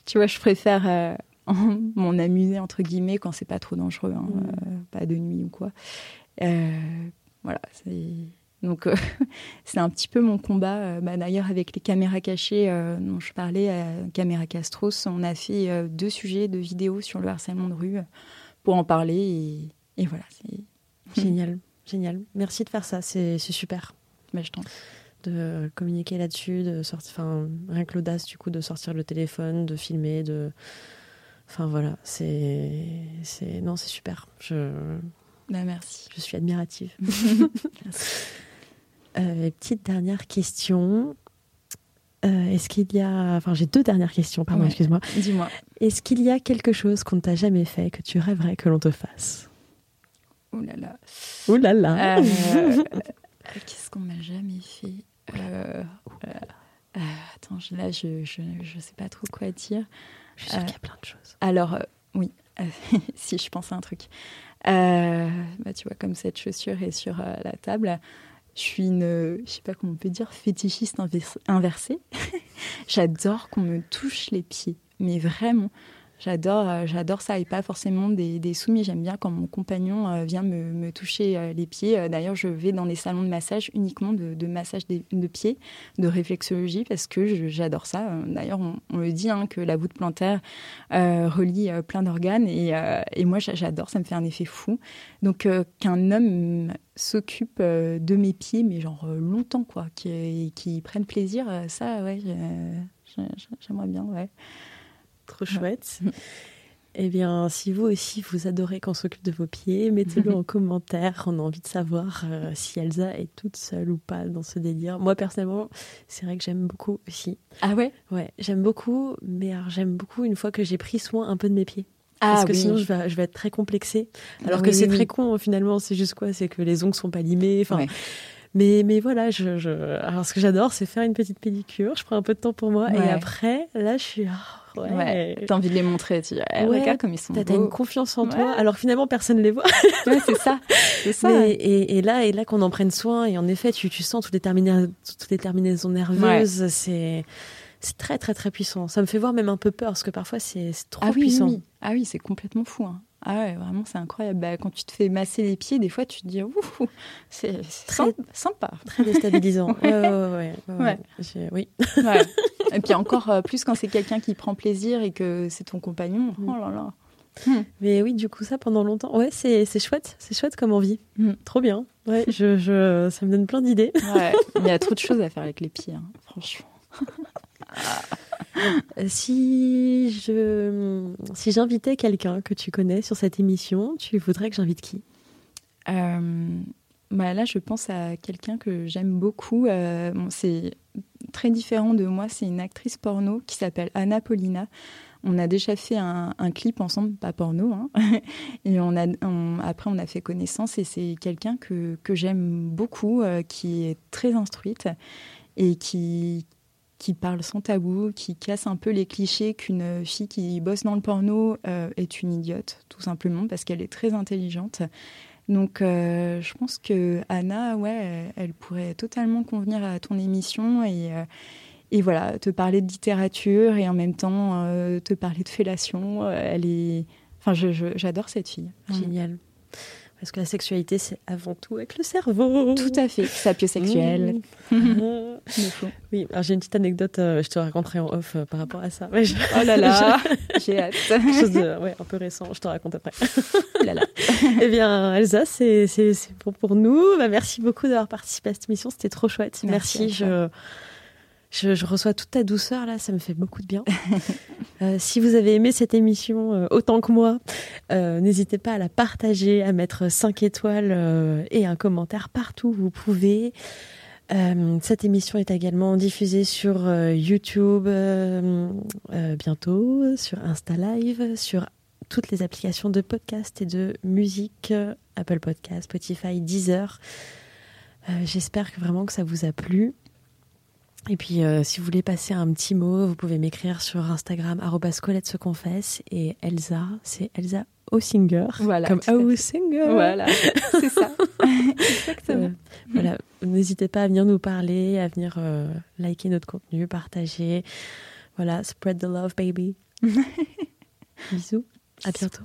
tu vois je préfère m'en amuser entre guillemets quand c'est pas trop dangereux hein, mmh. pas de nuit ou quoi. Voilà c'est donc, euh, c'est un petit peu mon combat. Euh, bah, d'ailleurs, avec les caméras cachées euh, dont je parlais, Caméra Castros, on a fait deux sujets de vidéos sur le harcèlement de rue pour en parler. Et, voilà. Génial, génial. Merci de faire ça, c'est super. Bah, je. De communiquer là-dessus, de sortir, enfin, rien que l'audace du coup de sortir le téléphone, de filmer, de. Enfin voilà, c'est. Non, c'est super. Je. Bah, merci. Je suis admirative. merci. Euh, petite dernière question. Euh, est-ce qu'il y a. Enfin, j'ai deux dernières questions, pardon, excuse-moi. Dis-moi. Est-ce qu'il y a quelque chose qu'on ne t'a jamais fait que tu rêverais que l'on te fasse? Ouh là là. Ouh là là. Euh, qu'est-ce qu'on m'a jamais fait? Attends, là, je ne sais pas trop quoi dire. Je suis sûre qu'il y a plein de choses. Alors, oui, si je pense à un truc. bah, tu vois, comme cette chaussure est sur la table, je suis une, je sais pas comment on peut dire, fétichiste inversée. J'adore qu'on me touche les pieds, mais vraiment. J'adore, euh, j'adore ça et pas forcément des, soumis. J'aime bien quand mon compagnon euh, vient me, toucher euh, les pieds. D'ailleurs, je vais dans des salons de massage uniquement de, massage de pieds, de réflexologie parce que j'adore ça. D'ailleurs, on, le dit hein, que la voûte plantaire relie plein d'organes et, moi j'adore. Ça me fait un effet fou. Donc qu'un homme s'occupe de mes pieds, mais genre longtemps quoi, qui, qui prenne plaisir, ça ouais, j'aimerais bien ouais. Trop chouette. Eh bien, si vous aussi vous adorez qu'on s'occupe de vos pieds, mettez-le en commentaire. On a envie de savoir euh, si Elsa est toute seule ou pas dans ce délire. Moi, personnellement, c'est vrai que j'aime beaucoup aussi. Ah ouais? Ouais, j'aime beaucoup, mais j'aime beaucoup une fois que j'ai pris soin un peu de mes pieds. Ah, parce que sinon, je vais, je vais être très complexée. Alors que c'est très con, finalement. C'est juste quoi? C'est que les ongles sont pas limés. Enfin. Mais, mais voilà, je, je... alors ce que j'adore, c'est faire une petite pédicure. Je prends un peu de temps pour moi. Et après, là, je suis. Oh, ouais. T'as envie de les montrer. Tu dis, eh, regarde comme ils sont. T'as une confiance en toi. Alors finalement, personne ne les voit. ouais, c'est ça. C'est ça. et, et, là, et là qu'on en prenne soin. Et en effet, tu, tu sens toutes les, terminaisons, toutes les terminaisons nerveuses. C'est c'est très très très puissant. Ça me fait voir même un peu peur parce que parfois c'est trop ah puissant. Oui. Ah oui, c'est complètement fou. Hein. Ah ouais, vraiment, c'est incroyable. Bah, quand tu te fais masser les pieds, des fois, tu te dis, c'est très sympa. Très déstabilisant. ouais, ouais, ouais, Oui. Et puis encore euh, plus quand c'est quelqu'un qui prend plaisir et que c'est ton compagnon. Mm. Oh là là. Hmm. Mais oui, du coup, ça pendant longtemps. Ouais, c'est chouette. C'est chouette comme envie. Mm. Trop bien. Ouais, je, je, ça me donne plein d'idées. Il y a trop de choses à faire avec les pieds, hein, franchement. Euh, si je si j'invitais quelqu'un que tu connais sur cette émission, tu voudrais que j'invite qui? Euh, bah Là, je pense à quelqu'un que j'aime beaucoup. Euh, c'est très différent de moi. C'est une actrice porno qui s'appelle Anna Paulina. On a déjà fait un, clip ensemble, pas porno, hein. et on a, après on a fait connaissance et c'est quelqu'un que, que j'aime beaucoup, qui est très instruite et qui, qui parle sans tabou, qui casse un peu les clichés qu'une fille qui bosse dans le porno euh, est une idiote, tout simplement, parce qu'elle est très intelligente. Donc, euh, je pense que Anna, ouais, elle pourrait totalement convenir à ton émission et, euh, et voilà, te parler de littérature et en même temps te parler de fellation. Elle est, enfin, j'adore cette fille. Génial. Parce que la sexualité, c'est avant tout avec le cerveau. Tout à fait, sapiosexuel. Mmh. oui, alors j'ai une petite anecdote, euh, je te raconterai en off euh, par rapport à ça. oh là là, j'ai hâte. Quelque chose de, ouais, un peu récent, je te raconte après. là là. eh bien, Elsa, c'est pour, pour nous. Bah, merci beaucoup d'avoir participé à cette émission, c'était trop chouette. Merci, merci je je, reçois toute ta douceur là, ça me fait beaucoup de bien. Euh, si vous avez aimé cette émission euh, autant que moi, euh, n'hésitez pas à la partager, à mettre 5 étoiles et un commentaire partout où vous pouvez. cette émission est également diffusée sur YouTube bientôt, sur Insta Live, sur toutes les applications de podcast et de musique, Apple Podcast, Spotify, Deezer. J'espère vraiment que ça vous a plu. Et puis, euh, si vous voulez passer un petit mot, vous pouvez m'écrire sur Instagram, Colette se confesse. Et Elsa, c'est Elsa Osinger. Voilà. Comme Osinger. Voilà. C'est ça. Exactement. Euh, voilà. N'hésitez pas à venir nous parler, à venir euh, liker notre contenu, partager. Voilà. Spread the love, baby. Bisous. À bientôt.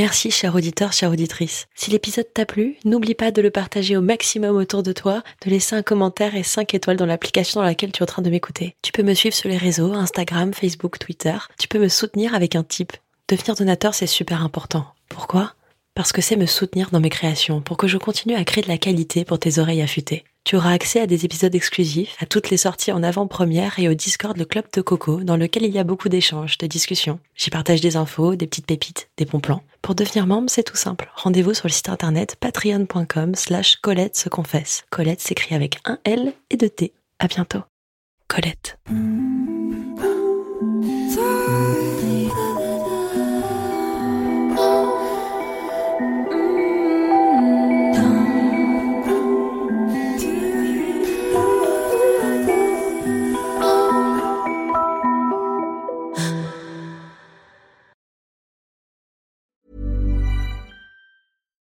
Merci, cher auditeur, chère auditrice. Si l'épisode t'a plu, n'oublie pas de le partager au maximum autour de toi, de laisser un commentaire et 5 étoiles dans l'application dans laquelle tu es en train de m'écouter. Tu peux me suivre sur les réseaux, Instagram, Facebook, Twitter. Tu peux me soutenir avec un tip. Devenir donateur, c'est super important. Pourquoi? Parce que c'est me soutenir dans mes créations, pour que je continue à créer de la qualité pour tes oreilles affûtées. Tu auras accès à des épisodes exclusifs, à toutes les sorties en avant-première et au Discord le Club de Coco, dans lequel il y a beaucoup d'échanges, de discussions. J'y partage des infos, des petites pépites, des bons plans. Pour devenir membre, c'est tout simple. Rendez-vous sur le site internet patreon.com slash Colette se confesse. Colette s'écrit avec un L et deux T. À bientôt. Colette.